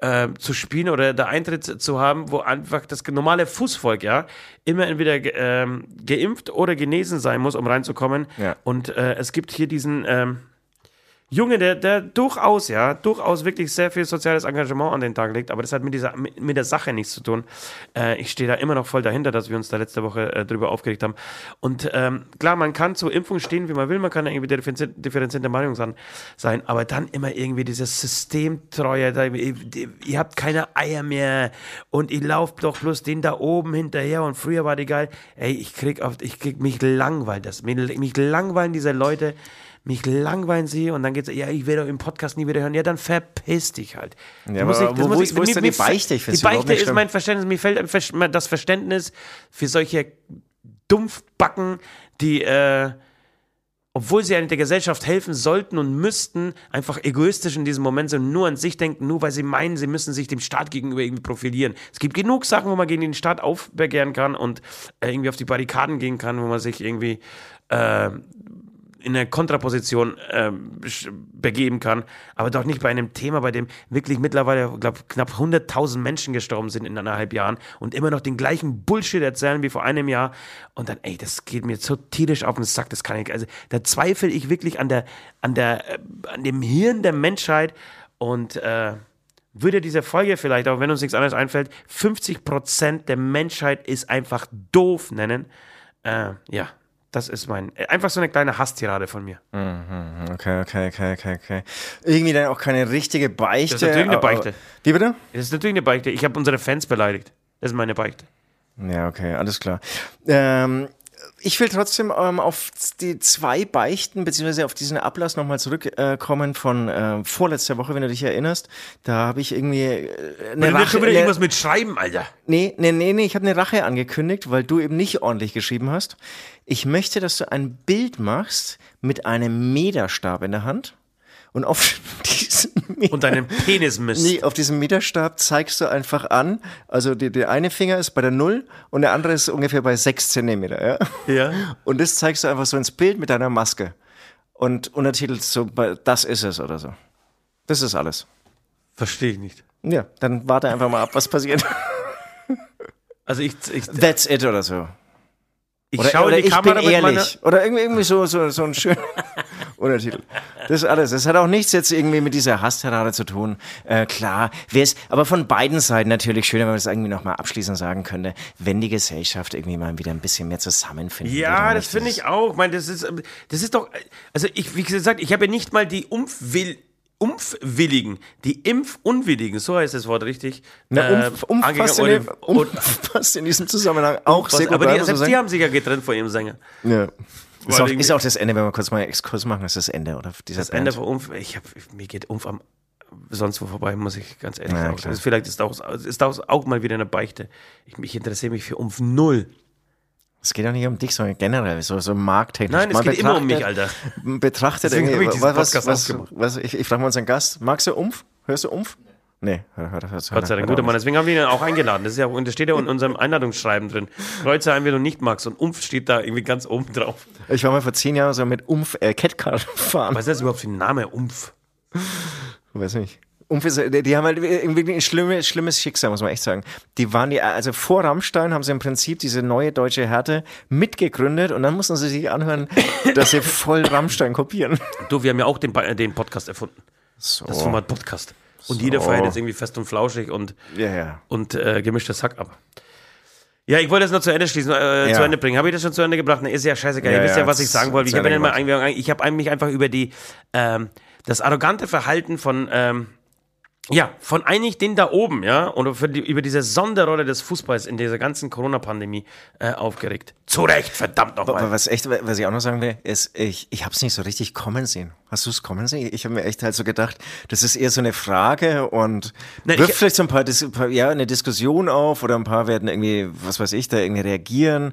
S3: äh, zu spielen oder da Eintritt zu haben, wo einfach das normale Fußvolk, ja, immer entweder ge ähm, geimpft oder genesen sein muss, um reinzukommen.
S2: Ja.
S3: Und äh, es gibt hier diesen ähm, Junge, der, der durchaus, ja, durchaus wirklich sehr viel soziales Engagement an den Tag legt, aber das hat mit, dieser, mit, der Sache nichts zu tun. Äh, ich stehe da immer noch voll dahinter, dass wir uns da letzte Woche äh, drüber aufgeregt haben. Und ähm, klar, man kann zur Impfung stehen, wie man will, man kann irgendwie differenziert- differenzierte Meinung sein, sein, aber dann immer irgendwie dieses Systemtreue, da, ihr, ihr habt keine Eier mehr und ihr lauft doch bloß den da oben hinterher und früher war die geil. Ey, ich krieg auf, ich krieg mich langweilt das. Mich, mich langweilen diese Leute, mich langweilen sie und dann geht's, ja, ich werde im Podcast nie wieder hören. Ja, dann verpiss dich halt.
S2: Ja,
S3: muss ich- das
S2: wo-
S3: muss ich-
S2: ist- wo ist denn die Beichte? Ich
S3: Die Beichte ist
S2: schlimm.
S3: mein Verständnis, mir fällt das Verständnis für solche Dumpfbacken, die, äh, obwohl sie eigentlich der Gesellschaft helfen sollten und müssten, einfach egoistisch in diesem Moment sind, nur an sich denken, nur weil sie meinen, sie müssen sich dem Staat gegenüber irgendwie profilieren. Es gibt genug Sachen, wo man gegen den Staat aufbegehren kann und äh, irgendwie auf die Barrikaden gehen kann, wo man sich irgendwie äh, in eine Kontraposition sch- begeben kann, aber doch nicht bei einem Thema, bei dem wirklich mittlerweile, glaube knapp 100.000 Menschen gestorben sind in anderthalb Jahren und immer noch den gleichen Bullshit erzählen wie vor einem Jahr. Und dann, ey, das geht mir so tierisch auf den Sack, das kann ich, also da zweifle ich wirklich an der, an der, äh, an dem Hirn der Menschheit. Und äh, würde diese Folge vielleicht, auch wenn uns nichts anderes einfällt, 50% der Menschheit ist einfach doof nennen. Äh, ja, das ist mein, äh, einfach so eine kleine Hasstirade von mir.
S2: Okay, okay, okay, okay, okay. Irgendwie dann auch keine richtige Beichte.
S3: Das ist natürlich eine Beichte.
S2: Wie bitte?
S3: Das ist natürlich eine Beichte. Ich habe unsere Fans beleidigt. Das ist meine Beichte.
S2: Ja, okay, alles klar. Ähm, ich will trotzdem ähm, auf die zwei Beichten, beziehungsweise auf diesen Ablass nochmal zurückkommen äh, von äh, vorletzter Woche, wenn du dich erinnerst. Da habe ich irgendwie äh, eine Rache, eine,
S3: mit Schreiben, Alter.
S2: Nee, nee, nee, nee, ich habe eine Rache angekündigt, weil du eben nicht ordentlich geschrieben hast. Ich möchte, dass du ein Bild machst mit einem Meterstab in der Hand und auf diesen Meter
S3: Und deinen Penis misst.
S2: Nee, auf diesem Meterstab zeigst du einfach an, also die, der eine Finger ist bei der Null und der andere ist ungefähr bei sechs Zentimeter, ja?
S3: Ja.
S2: Und das zeigst du einfach so ins Bild mit deiner Maske und untertitelt so, das ist es oder so. Das ist alles.
S3: Verstehe ich nicht.
S2: Ja, dann warte einfach mal ab, was passiert.
S3: Also ich, ich,
S2: That's it oder so.
S3: ich
S2: Oder,
S3: schaue
S2: oder
S3: die
S2: ich
S3: Kamera
S2: bin ehrlich. Oder irgendwie, irgendwie so, so, so ein schöner Untertitel. Das ist alles. Das hat auch nichts jetzt irgendwie mit dieser Hassterade zu tun. Äh, klar, wäre es, aber von beiden Seiten natürlich schöner, wenn man das irgendwie nochmal abschließend sagen könnte, wenn die Gesellschaft irgendwie mal wieder ein bisschen mehr zusammenfindet.
S3: Ja, das finde ich auch. Ich meine, das ist, das ist doch, also ich, wie gesagt, ich habe ja nicht mal die Umfwill, Umfwilligen, die Impfunwilligen, so heißt das Wort richtig.
S2: Na,
S3: äh,
S2: umf, umfasst, in
S3: angegangen
S2: dem,
S3: oder-
S2: umfasst in diesem Zusammenhang auch sehr gut.
S3: aber die, selbst die haben sich ja getrennt vor ihrem Sänger.
S2: ja. Ist auch, ist auch das Ende, wenn wir kurz mal einen Exkurs machen, ist das Ende, oder? Dieser
S3: das Ende
S2: Band.
S3: von Umf, ich hab, mir geht Umf am sonst wo vorbei, muss ich ganz ehrlich
S2: Ja,
S3: sagen. Also vielleicht ist das, auch, ist das auch mal wieder eine Beichte. Ich, ich interessiere mich für Umf null.
S2: Es geht auch nicht um dich, sondern generell, so, so markttechnisch.
S3: Nein, es
S2: Man
S3: geht immer um mich, Alter.
S2: Betrachtet irgendwie, was, was,
S3: aufgemacht.
S2: was, ich, ich frage mal unseren Gast, magst du Umf? Hörst du Umf? Nee, hör, hör, hör,
S3: Gott sei Dank, guter Mann. Deswegen haben wir ihn auch eingeladen. Das, ist ja, das steht ja in unserem Einladungsschreiben drin. Kreuze ein, wenn du nicht magst. Und Umf steht da irgendwie ganz oben drauf.
S2: Ich war mal vor zehn Jahren so mit Umf äh, Catcar fahren.
S3: Was ist das überhaupt für ein Name? Umf.
S2: Weiß nicht. Umf ist, die, die haben halt irgendwie ein schlimmes, schlimmes Schicksal, muss man echt sagen. Die waren die, also vor Rammstein haben sie im Prinzip diese neue deutsche Härte mitgegründet und dann mussten sie sich anhören, dass sie voll Rammstein kopieren.
S3: Du, wir haben ja auch den, Ba- den Podcast erfunden.
S2: So.
S3: Das Format Podcast. Und jeder feiert jetzt irgendwie fest und flauschig und,
S2: Ja, ja.
S3: und äh, gemischtes Hack ab. Ja, ich wollte das noch zu Ende schließen, äh,
S2: Ja.
S3: zu Ende bringen. Habe ich das schon zu Ende gebracht? Ne, ist ja scheißegal.
S2: Ja,
S3: Ihr wisst ja, was ich sagen wollte. Ich habe habe mich einfach über die, ähm, das arrogante Verhalten von, ähm, ja, von eigentlich den da oben, ja, und für die, über diese Sonderrolle des Fußballs in dieser ganzen Corona-Pandemie äh, aufgeregt. Zu Recht, verdammt
S2: Aber
S3: nochmal.
S2: was echt, was ich auch noch sagen will, ist, ich, ich habe es nicht so richtig kommen sehen. Hast du es kommen sehen? Ich habe mir echt halt so gedacht, das ist eher so eine Frage und
S3: Nein,
S2: wirft
S3: ich-
S2: vielleicht so ein paar, Dis ein paar, ja, eine Diskussion auf oder ein paar werden irgendwie, was weiß ich, da irgendwie reagieren.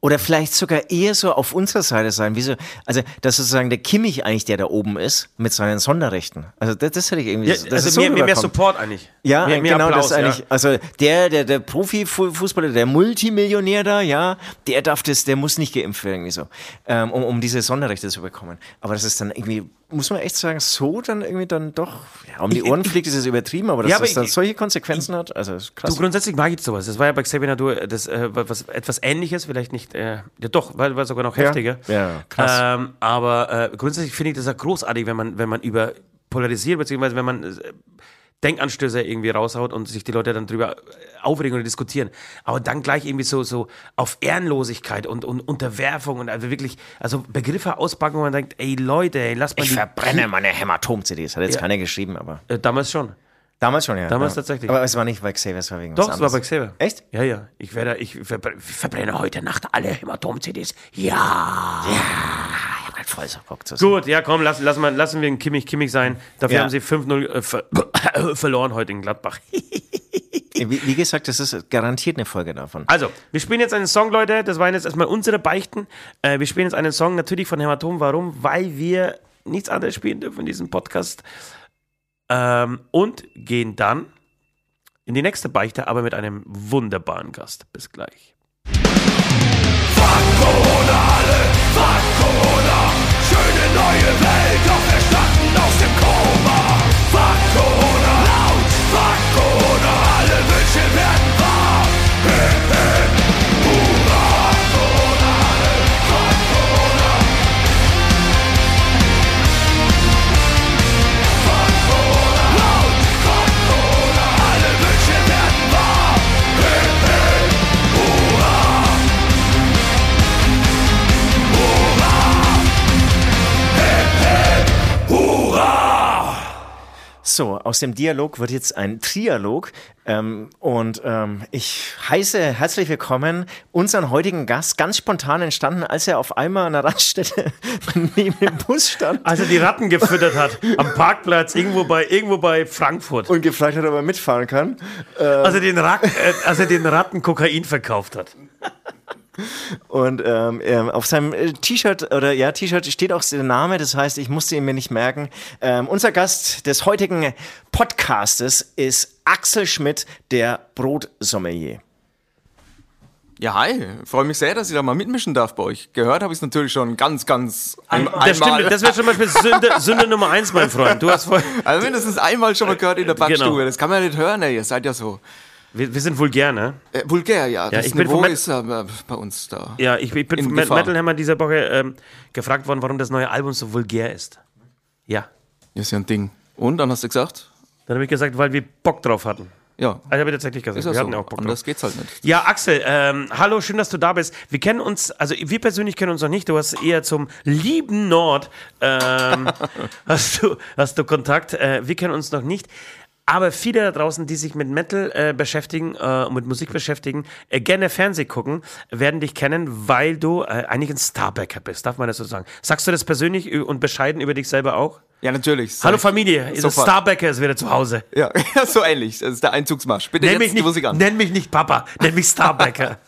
S2: Oder vielleicht sogar eher so auf unserer Seite sein, wie so, also, dass sozusagen der Kimmich eigentlich der da oben ist mit seinen Sonderrechten. Also, das, das hätte ich irgendwie,
S3: Ja,
S2: das
S3: also
S2: ist so
S3: mehr, mehr, mehr. Support eigentlich.
S2: Ja,
S3: mehr,
S2: genau,
S3: Applaus,
S2: das eigentlich,
S3: ja.
S2: also der, der, der Profifußballer, der Multimillionär da, ja, der darf das, der muss nicht geimpft werden, irgendwie so, ähm, um, um diese Sonderrechte zu bekommen. Aber das ist dann irgendwie, muss man echt sagen, so dann irgendwie dann doch, ja, um die
S3: Ich-
S2: Ohren
S3: ich-
S2: fliegt, ist es übertrieben, aber dass
S3: Ja,
S2: das dann
S3: ich-
S2: solche Konsequenzen hat, also ist
S3: Du,
S2: krass.
S3: grundsätzlich mag ich sowas. Das war ja bei Xavier Nadur das, äh, was, etwas ähnliches, vielleicht nicht, äh, ja doch, war, war sogar noch heftiger.
S2: Ja, krass.
S3: Ähm, aber äh, grundsätzlich finde ich das ja großartig, wenn man, wenn man über polarisiert, beziehungsweise wenn man äh, Denkanstöße irgendwie raushaut und sich die Leute dann drüber aufregen oder diskutieren. Aber dann gleich irgendwie so, so auf Ehrenlosigkeit und, und Unterwerfung und also wirklich, also Begriffe auspacken, wo man denkt, ey Leute, ey, lasst mal
S2: ich
S3: die.
S2: verbrenne meine Hämatom-CDs, hat jetzt
S3: Ja.
S2: keiner geschrieben, aber
S3: Äh, damals schon.
S2: damals schon, ja.
S3: Damals
S2: ja.
S3: tatsächlich.
S2: Aber es war nicht bei Xavier, es war wegen
S3: Doch, es war bei. Xavier.
S2: Echt?
S3: Ja, ja. Ich werde, ich verbrenne, heute Nacht alle Hämatom-CDs. Ja.
S2: Ich grad voll so Bock zu
S3: Gut, ja, komm, lass, lass mal, lassen wir ihn Kimmich Kimmich sein. Dafür
S2: Ja.
S3: haben sie 5-0 äh, ver verloren heute in Gladbach.
S2: Wie, wie gesagt, das ist garantiert eine Folge davon.
S3: Also, wir spielen jetzt einen Song, Leute. Das waren jetzt erstmal unsere Beichten. Äh, wir spielen jetzt einen Song natürlich von Hämatom. Warum? Weil wir nichts anderes spielen dürfen in diesem Podcast. Ähm, und gehen dann in die nächste Beichte, aber mit einem wunderbaren Gast. Bis gleich.
S1: Schöne neue Welt, auferstanden aus dem Koma. Fuck laut, fuck alle Wünsche werden wahr.
S2: So, aus dem Dialog wird jetzt ein Trialog. Ähm, und ähm, ich heiße herzlich willkommen unseren heutigen Gast, ganz spontan entstanden, als er auf einmal an der Raststätte neben dem Bus stand
S3: Als er die Ratten gefüttert hat, am Parkplatz, irgendwo bei, irgendwo bei Frankfurt.
S2: und gefragt hat, ob er mitfahren kann.
S3: Als er den, Rat, äh, als er den Ratten Kokain verkauft hat.
S2: Und ähm, ähm, auf seinem äh, T-Shirt oder ja, T-Shirt steht auch der Name, das heißt, ich musste ihn mir nicht merken. Ähm, unser Gast des heutigen Podcastes ist Axel Schmidt, der Brotsommelier.
S5: Ja, hi. Freue mich sehr, dass ich da mal mitmischen darf bei euch. Gehört habe ich es natürlich schon ganz, ganz ein,
S3: Das stimmt, das wäre zum Beispiel Sünde, Sünde Nummer eins, mein Freund. Du hast voll,
S5: also mindestens einmal schon mal gehört in der Backstube.
S3: Genau.
S5: Das kann man ja nicht hören, ey. Ihr seid ja so
S3: wir, wir sind vulgär, ne?
S5: äh, vulgär, ja. Das
S3: ich bin
S5: Niveau
S3: Met-
S5: ist äh, bei uns da.
S3: Ja, ich, ich bin
S5: In
S3: von. Metal Hammer dieser Woche ähm, gefragt worden, warum das neue Album so vulgär ist. Ja.
S5: Ist ja ein Ding. Und, dann hast du gesagt?
S3: Dann habe ich gesagt, weil wir Bock drauf hatten.
S5: Ja,
S3: Also habe ich tatsächlich gesagt,
S5: ist
S3: wir
S5: ja
S3: hatten
S5: so.
S3: auch Bock drauf.
S5: Anders geht's halt nicht.
S3: Ja, Axel, ähm, hallo, schön, dass du da bist. Wir kennen uns, also wir persönlich kennen uns noch nicht. Du hast eher zum lieben Nord, ähm, hast, du, hast du Kontakt. Äh, wir kennen uns noch nicht. Aber viele da draußen, die sich mit Metal äh, beschäftigen äh, und mit Musik beschäftigen, äh, gerne Fernsehen gucken, werden dich kennen, weil du äh, eigentlich ein Starbacker bist, darf man das so sagen. Sagst du das persönlich und bescheiden über dich selber auch?
S5: Ja, natürlich.
S3: Hallo Familie, ist. Starbacker ist wieder zu Hause.
S5: Ja, so ähnlich. Das ist der Einzugsmarsch. Bitte
S3: Nenn
S5: jetzt
S3: mich,
S5: die Musik
S3: nicht,
S5: an.
S3: nenn mich nicht Papa, nenn mich Starbacker.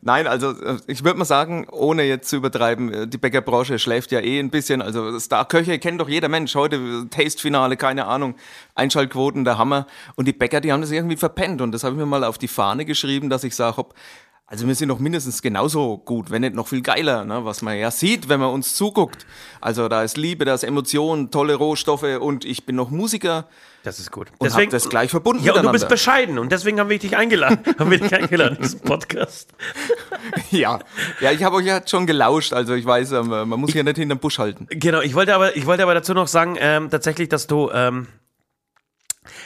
S5: Nein, also äh, ich würde mal sagen, ohne jetzt zu übertreiben, äh, die Bäckerbranche schläft ja eh ein bisschen. Also Star-Köche kennt doch jeder Mensch. Heute äh, Taste-Finale, keine Ahnung, Einschaltquoten, der Hammer. Und die Bäcker, die haben das irgendwie verpennt. Und das habe ich mir mal auf die Fahne geschrieben, dass ich sage, hopp, also wir sind doch mindestens genauso gut, wenn nicht noch viel geiler, ne? was man ja sieht, wenn man uns zuguckt. Also da ist Liebe, da ist Emotion, tolle Rohstoffe und ich bin noch Musiker
S3: Das ist gut.
S5: und habe das gleich verbunden
S3: Ja, und du bist bescheiden und deswegen haben wir dich eingeladen. haben wir dich eingeladen, in diesen Podcast.
S5: Ja, ja ich habe euch ja schon gelauscht, also ich weiß, ähm, man muss hier nicht hinterm Busch halten.
S3: Genau, ich wollte aber, ich wollte aber dazu noch sagen, ähm, tatsächlich, dass du, ähm,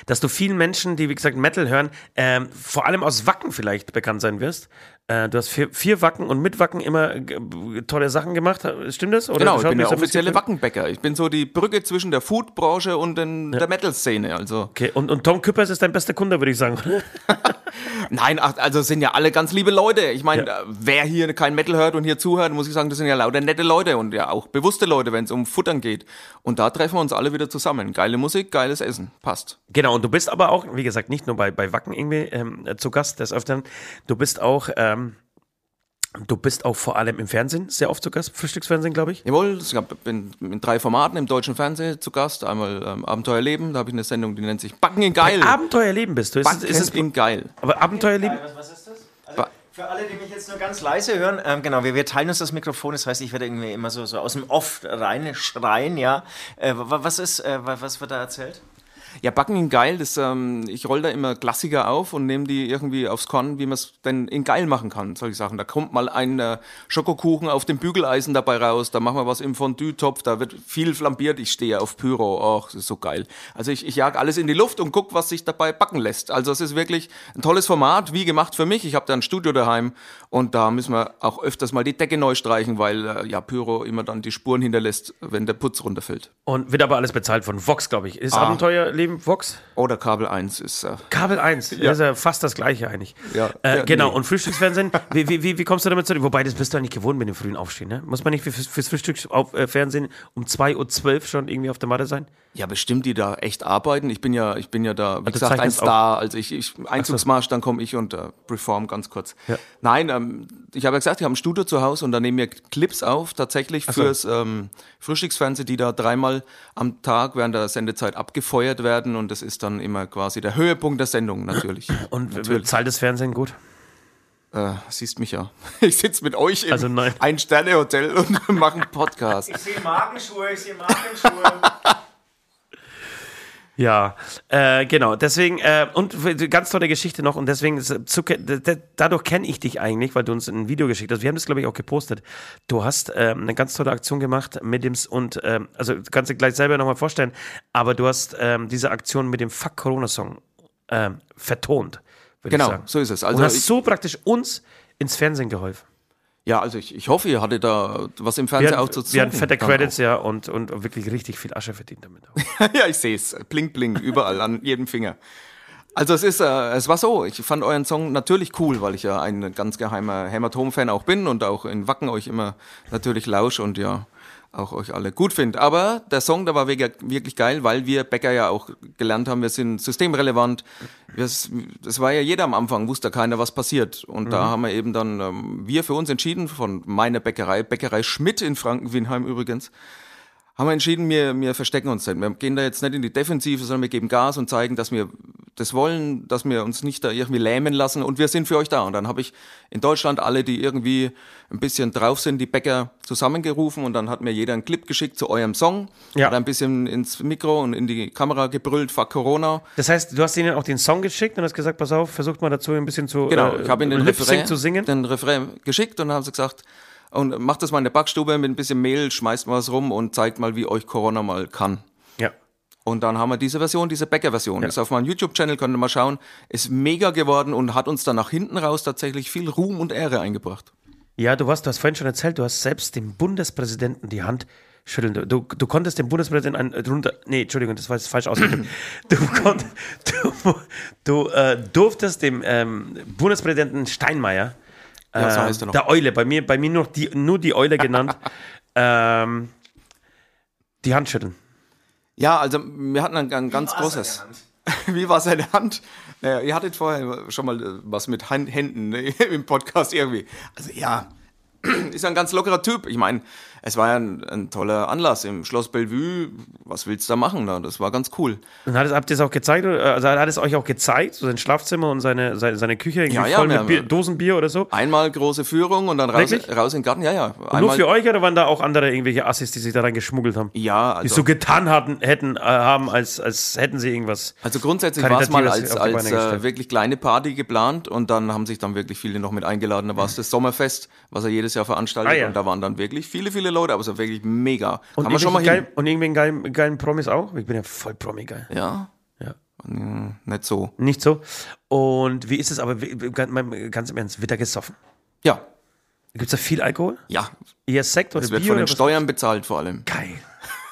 S3: dass du vielen Menschen, die wie gesagt Metal hören, ähm, vor allem aus Wacken vielleicht bekannt sein wirst. Äh, du hast vier, vier Wacken und mit Wacken immer äh, tolle Sachen gemacht. Stimmt das? Oder
S5: Genau, ich bin der offizielle Wackenbäcker. Ich bin so die Brücke zwischen der Foodbranche und den, der Metal-Szene. Also
S3: Okay, und, und Tom Küppers ist dein bester Kunde, würde ich sagen.
S5: nein, ach, also sind ja alle ganz liebe Leute. Ich meine,
S3: Ja.
S5: wer hier kein Metal hört und hier zuhört, muss ich sagen, das sind ja lauter nette Leute und ja auch bewusste Leute, wenn es um Futtern geht. Und da treffen wir uns alle wieder zusammen. Geile Musik, geiles Essen, passt.
S3: Genau, und du bist aber auch, wie gesagt, nicht nur bei, bei Wacken irgendwie ähm, zu Gast des Öfteren, du bist auch, ähm, du bist auch vor allem im Fernsehen sehr oft zu Gast, Frühstücksfernsehen, glaube ich.
S5: Jawohl, ich bin in drei Formaten im deutschen Fernsehen zu Gast. Einmal ähm, Abenteuerleben, da habe ich eine Sendung, die nennt sich Backen in Geil.
S3: Abenteuerleben bist du. Ist, es-
S5: Backen
S3: ist es,
S5: in Geil.
S3: aber Abenteuerleben,
S2: Was, was ist das? Also, für alle, die mich jetzt nur ganz leise hören, ähm, genau, wir, wir teilen uns das Mikrofon, das heißt, ich werde irgendwie immer so, so aus dem Off rein schreien, ja. Äh, wa- was ist, äh, wa- was wird da erzählt?
S5: Ja, Backen in Geil, das, ähm, ich roll da immer Klassiker auf und nehme die irgendwie aufs Korn, wie man es denn in Geil machen kann, solche Sachen. Da kommt mal ein äh, Schokokuchen auf dem Bügeleisen dabei raus, da machen wir was im Fondue-Topf, da wird viel flambiert, ich stehe auf Pyro, ach, das ist so geil. Also ich, ich jag alles in die Luft und guck, was sich dabei backen lässt. Also es ist wirklich ein tolles Format, wie gemacht für mich. Ich habe da ein Studio daheim und da müssen wir auch öfters mal die Decke neu streichen, weil äh, ja Pyro immer dann die Spuren hinterlässt, wenn der Putz runterfällt.
S3: und wird aber alles bezahlt von Vox, glaube ich. Ist
S5: Ah.
S3: Abenteuerleben Vox?
S5: Oder Kabel 1 ist... Äh,
S3: Kabel 1, das ist ja fast das gleiche eigentlich.
S5: Ja,
S3: äh,
S5: ja,
S3: genau,
S5: nee.
S3: und Frühstücksfernsehen, wie, wie, wie, wie kommst du damit zu? Wobei, das bist du ja nicht gewohnt mit dem frühen Aufstehen, ne? Muss man nicht für, fürs Frühstücksfernsehen um 2.12 Uhr schon irgendwie auf der Matte sein?
S5: Ja, bestimmt, die da echt arbeiten. Ich bin ja, ich bin ja da, wie
S3: du
S5: gesagt, ein Star. Also ich, ich Einzugsmarsch, dann komme ich und äh, perform ganz kurz.
S3: Ja.
S5: Nein, ähm, ich habe ja gesagt, ich habe ein Studio zu Hause und da nehmen wir Clips auf, tatsächlich
S3: so.
S5: fürs ähm, Frühstücksfernsehen, die da dreimal am Tag während der Sendezeit abgefeuert werden und das ist dann immer quasi der Höhepunkt der Sendung, natürlich.
S3: Und
S5: natürlich.
S3: zahlt das Fernsehen gut?
S5: Äh, siehst mich ja. Ich sitze mit euch im
S3: Also.
S5: Ein-Sterne-Hotel und mache einen Podcast.
S2: sehe Magenschuhe, ich sehe Magenschuhe.
S3: Ja, äh, genau. Deswegen, äh, und ganz tolle Geschichte noch, und deswegen, äh, zu, dadurch kenne ich dich eigentlich, weil du uns ein Video geschickt hast. Wir haben das, glaube ich, auch gepostet. Du hast ähm, eine ganz tolle Aktion gemacht mit dem, und, ähm, also du kannst dir gleich selber nochmal vorstellen, aber du hast ähm, diese Aktion mit dem Fuck Corona-Song ähm, vertont,
S5: Genau,
S3: sagen.
S5: so ist es.
S3: und
S5: Also
S3: hast
S5: ich-
S3: so praktisch uns ins Fernsehen geholfen.
S5: Ja, also ich, ich hoffe, ihr hattet da was im Fernsehen auch zu
S3: wir hatten fette Credits, ja, und, und wirklich richtig viel Asche verdient damit. Auch.
S5: auch. ja, ich sehe es. Bling, bling, überall, an jedem Finger. Also es ist, äh, es war so, ich fand euren Song natürlich cool, weil ich ja ein ganz geheimer Hämatom-Fan auch bin und auch in Wacken euch immer natürlich lausch und ja auch euch alle gut finde. Aber der Song, der war wirklich geil, weil wir Bäcker ja auch gelernt haben, wir sind systemrelevant. Wir, das war ja jeder am Anfang, wusste keiner, was passiert. Und da haben wir eben dann, ähm, wir für uns entschieden, von meiner Bäckerei, Bäckerei Schmidt in Franken-Wienheim übrigens, haben wir entschieden, wir, wir verstecken uns nicht. Wir gehen da jetzt nicht in die Defensive, sondern wir geben Gas und zeigen, dass wir das wollen, dass wir uns nicht da irgendwie lähmen lassen und wir sind für euch da. Und dann habe ich in Deutschland alle, die irgendwie ein bisschen drauf sind, die Bäcker zusammengerufen und dann hat mir jeder einen Clip geschickt zu eurem Song,
S3: Ja.
S5: hat ein bisschen ins Mikro und in die Kamera gebrüllt, fuck Corona.
S3: Das heißt, du hast ihnen auch den Song geschickt und hast gesagt, pass auf, versucht mal dazu ein bisschen zu
S5: Genau,
S3: äh,
S5: ich habe ihnen den Refrain,
S3: zu singen.
S5: den Refrain geschickt und dann haben sie gesagt, und macht das mal in der Backstube mit ein bisschen Mehl, schmeißt mal was rum und zeigt mal, wie euch Corona mal kann.
S3: Ja.
S5: Und dann haben wir diese Version, diese Bäcker-Version. Ist auf meinem YouTube-Channel, könnt ihr mal schauen. Ist mega geworden und hat uns dann nach hinten raus tatsächlich viel Ruhm und Ehre eingebracht.
S3: ja, du warst, du hast vorhin schon erzählt, du hast selbst dem Bundespräsidenten die Hand schütteln. Du, du konntest dem Bundespräsidenten ein, runter. Nee, Entschuldigung, das war jetzt falsch ausgedrückt. du, konnt, du, du äh, durftest dem ähm, Bundespräsidenten Steinmeier,
S5: Ja, so
S3: ähm,
S5: heißt er noch.
S3: der Eule, bei mir, bei mir nur die, nur die Eule genannt, ähm, die Hand schütteln.
S5: Ja, also wir hatten ein, ein ganz großes. Wie war seine Hand? Naja, ihr hattet vorher schon mal äh, was mit Händen ne, im Podcast irgendwie. Also ja, ist ein ganz lockerer Typ. Ich meine, es war ja ein, ein toller Anlass im Schloss Bellevue. Was willst du da machen? Da? Das war ganz cool.
S3: Und hat es, habt ihr es auch gezeigt? Also hat es euch auch gezeigt, so sein Schlafzimmer und seine, seine, seine Küche
S5: Ja, ja,
S3: voll mit Bier, Dosenbier oder so?
S5: Einmal große Führung und dann raus, raus in den Garten. Ja, ja.
S3: Nur
S5: Einmal,
S3: für euch oder waren da auch andere irgendwelche Assis, die sich da reingeschmuggelt haben?
S5: Ja,
S3: Die
S5: also,
S3: so getan hatten, hätten, äh, haben, als, als hätten sie irgendwas.
S5: also grundsätzlich war es mal als,
S3: die
S5: als äh, wirklich kleine Party geplant und dann haben sich dann wirklich viele noch mit eingeladen. Da war es das Sommerfest, was er jedes Jahr veranstaltet
S3: Ah, ja.
S5: und da waren dann wirklich viele, viele Leute, aber es war wirklich mega.
S3: Und
S5: Kann man schon mal hin.
S3: geil, Und irgendwelchen geilen, geilen Promis auch? Ich bin ja voll Promi-geil.
S5: Ja,
S3: Ja.
S5: Hm, nicht so.
S3: Nicht so. Und wie ist es aber, ganz im Ernst, wird da gesoffen?
S5: Ja,
S3: Gibt es da viel Alkohol?
S5: ja.
S3: Eher Sekt oder
S5: Es wird
S3: Bier?
S5: von den? Steuern bezahlt vor allem.
S3: Geil.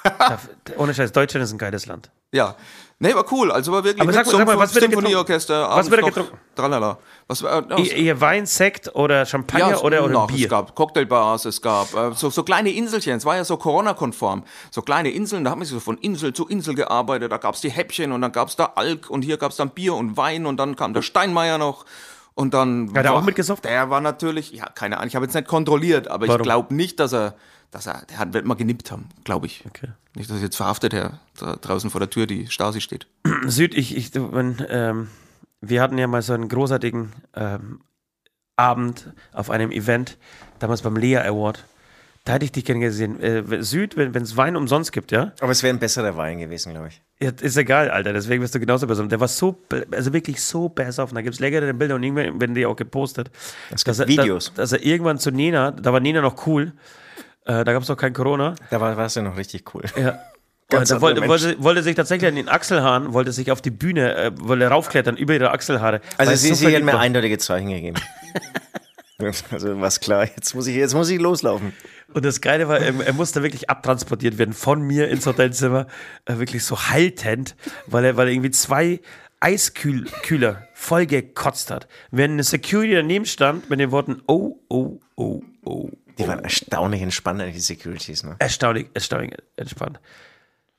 S3: Ohne Scheiß, Deutschland ist ein geiles Land.
S5: Ja. Nee, war cool. Also war wirklich
S3: Aber sag sag mal, was wird
S5: Symphonieorchester,
S3: Was wird getrunken?
S5: Tralala. Was, äh, ja,
S3: Eher Wein, Sekt oder Champagner
S5: es-
S3: oder, oder
S5: noch,
S3: Bier?
S5: Es gab Cocktailbars, es gab äh, so, so kleine Inselchen. Es war ja so Corona-konform. So kleine Inseln, da hat man sich so von Insel zu Insel gearbeitet. Da gab es die Häppchen und dann gab es da Alk und hier gab es dann Bier und Wein und dann kam der Steinmeier noch. Und dann.
S3: Hat er
S5: war-
S3: auch mitgesoffen?
S5: Der war natürlich, ja, keine Ahnung, ich habe jetzt nicht kontrolliert, aber
S3: Warum?
S5: ich glaube nicht, dass er, dass er, der hat, wird mal genippt haben, glaube ich.
S3: Okay.
S5: Nicht, dass er jetzt verhaftet, Herr, da draußen vor der Tür die Stasi steht.
S3: Süd, ich, ich, wenn, ähm, wir hatten ja mal so einen großartigen ähm, Abend auf einem Event, damals beim Lea Award. Da hätte ich dich gerne gesehen. Äh, Süd, wenn es Wein umsonst gibt, ja?
S2: Aber es wäre ein besserer Wein gewesen, glaube ich.
S3: ja? Ist egal, Alter. Deswegen wirst du genauso besoffen. Der war so, also wirklich so besoffen. Da gibt es leckere Bilder und irgendwann werden die auch gepostet.
S2: Es
S3: Dass
S2: gibt
S3: er,
S2: Videos.
S3: Dass, dass er irgendwann zu Nena, da war Nena noch cool. Äh, da gab es noch kein Corona.
S2: Da war es ja noch richtig cool.
S3: Ja.
S2: Ganz
S3: er wollte, wollte, wollte sich tatsächlich an den Achselhaaren, wollte sich auf die Bühne, äh, wollte raufklettern über ihre Achselhaare.
S2: Also sie, sie hat mir
S3: war.
S2: eindeutige Zeichen gegeben. also was klar, jetzt muss ich, jetzt muss ich loslaufen.
S3: Und das Geile war, er, er musste wirklich abtransportiert werden von mir ins Hotelzimmer, äh, wirklich so haltend, weil er, weil er irgendwie zwei Eiskühler voll gekotzt hat. Wenn eine Security daneben stand mit den Worten oh, oh, oh, oh,
S2: Die waren erstaunlich entspannt, die Securities. Ne?
S3: erstaunlich, erstaunlich entspannt.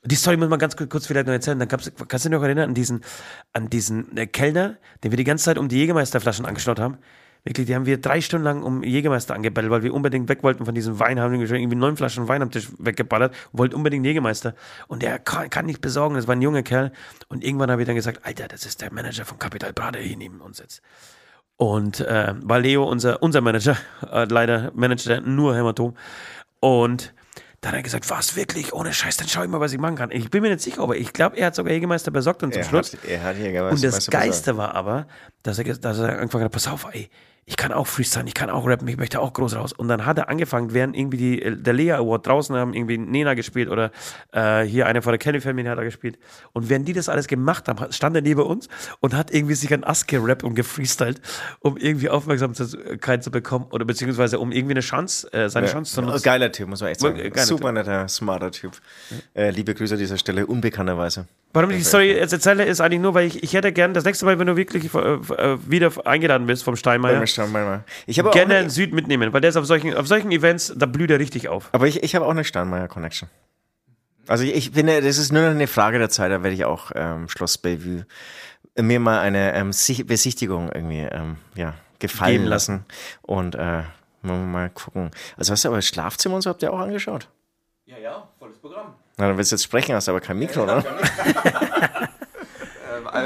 S3: Die Story muss man ganz kurz, vielleicht noch erzählen. Dann gab's, kannst du dich noch erinnern an diesen, an diesen äh, Kellner, den wir die ganze Zeit um die Jägermeisterflaschen angeschaut haben? Wirklich, die haben wir drei Stunden lang um Jägermeister angebettelt, weil wir unbedingt weg wollten von diesem Wein, haben wir irgendwie neun Flaschen Wein am Tisch weggeballert, wollten unbedingt Jägermeister. Und der kann, kann nicht besorgen, das war ein junger Kerl. Und irgendwann habe ich dann gesagt, Alter, das ist der Manager von Capital Bra, der hier neben uns sitzt. Und äh, war Leo unser, unser Manager, äh, leider managt er nur Hämatom. Und dann hat er gesagt, was wirklich, ohne Scheiß, dann schau ich mal, was ich machen kann. Ich bin mir nicht sicher, aber ich glaube, er hat sogar Jägermeister besorgt und zum
S2: Er
S3: Schluss.
S2: hat, er hat was,
S3: Und das Geiste war aber, dass er, dass er angefangen hat, pass auf, ey, ich kann auch Freestyle, ich kann auch rappen, ich möchte auch groß raus. Und dann hat er angefangen, während irgendwie die, äh, der Lea Award draußen haben irgendwie Nena gespielt oder äh, hier einer von der Kelly Family hat er gespielt. Und während die das alles gemacht haben, stand er neben uns und hat irgendwie sich an Ass gerappt und gefreestylt, um irgendwie Aufmerksamkeit zu bekommen oder beziehungsweise um irgendwie eine Chance, äh, seine Chance zu nutzen.
S2: Geiler Typ, muss man echt sagen.
S3: Geiler
S2: Super netter, smarter Typ. Äh, liebe Grüße an dieser Stelle, unbekannterweise.
S3: Warum ich die Story jetzt erzähle, ist eigentlich nur, weil ich, ich hätte gern das nächste Mal, wenn du wirklich äh, äh, wieder eingeladen bist vom Steinmeier,
S2: schauen wir mal. Ich habe auch
S3: gerne
S2: eine,
S3: einen Süd mitnehmen, weil der ist auf solchen, auf solchen Events, da blüht er richtig auf.
S2: aber ich, ich habe auch eine Steinmeier-Connection. Also ich, finde, das ist nur noch eine Frage der Zeit, da werde ich auch ähm, Schloss Bellevue mir mal eine ähm, Sich- Besichtigung irgendwie ähm, ja, gefallen
S3: Geben
S2: lassen. Und äh, mal, mal gucken. Also hast du aber das Schlafzimmer und so habt ihr auch angeschaut?
S5: Ja, ja, volles Programm.
S2: Na, dann willst du jetzt sprechen, hast aber kein Mikro, ne?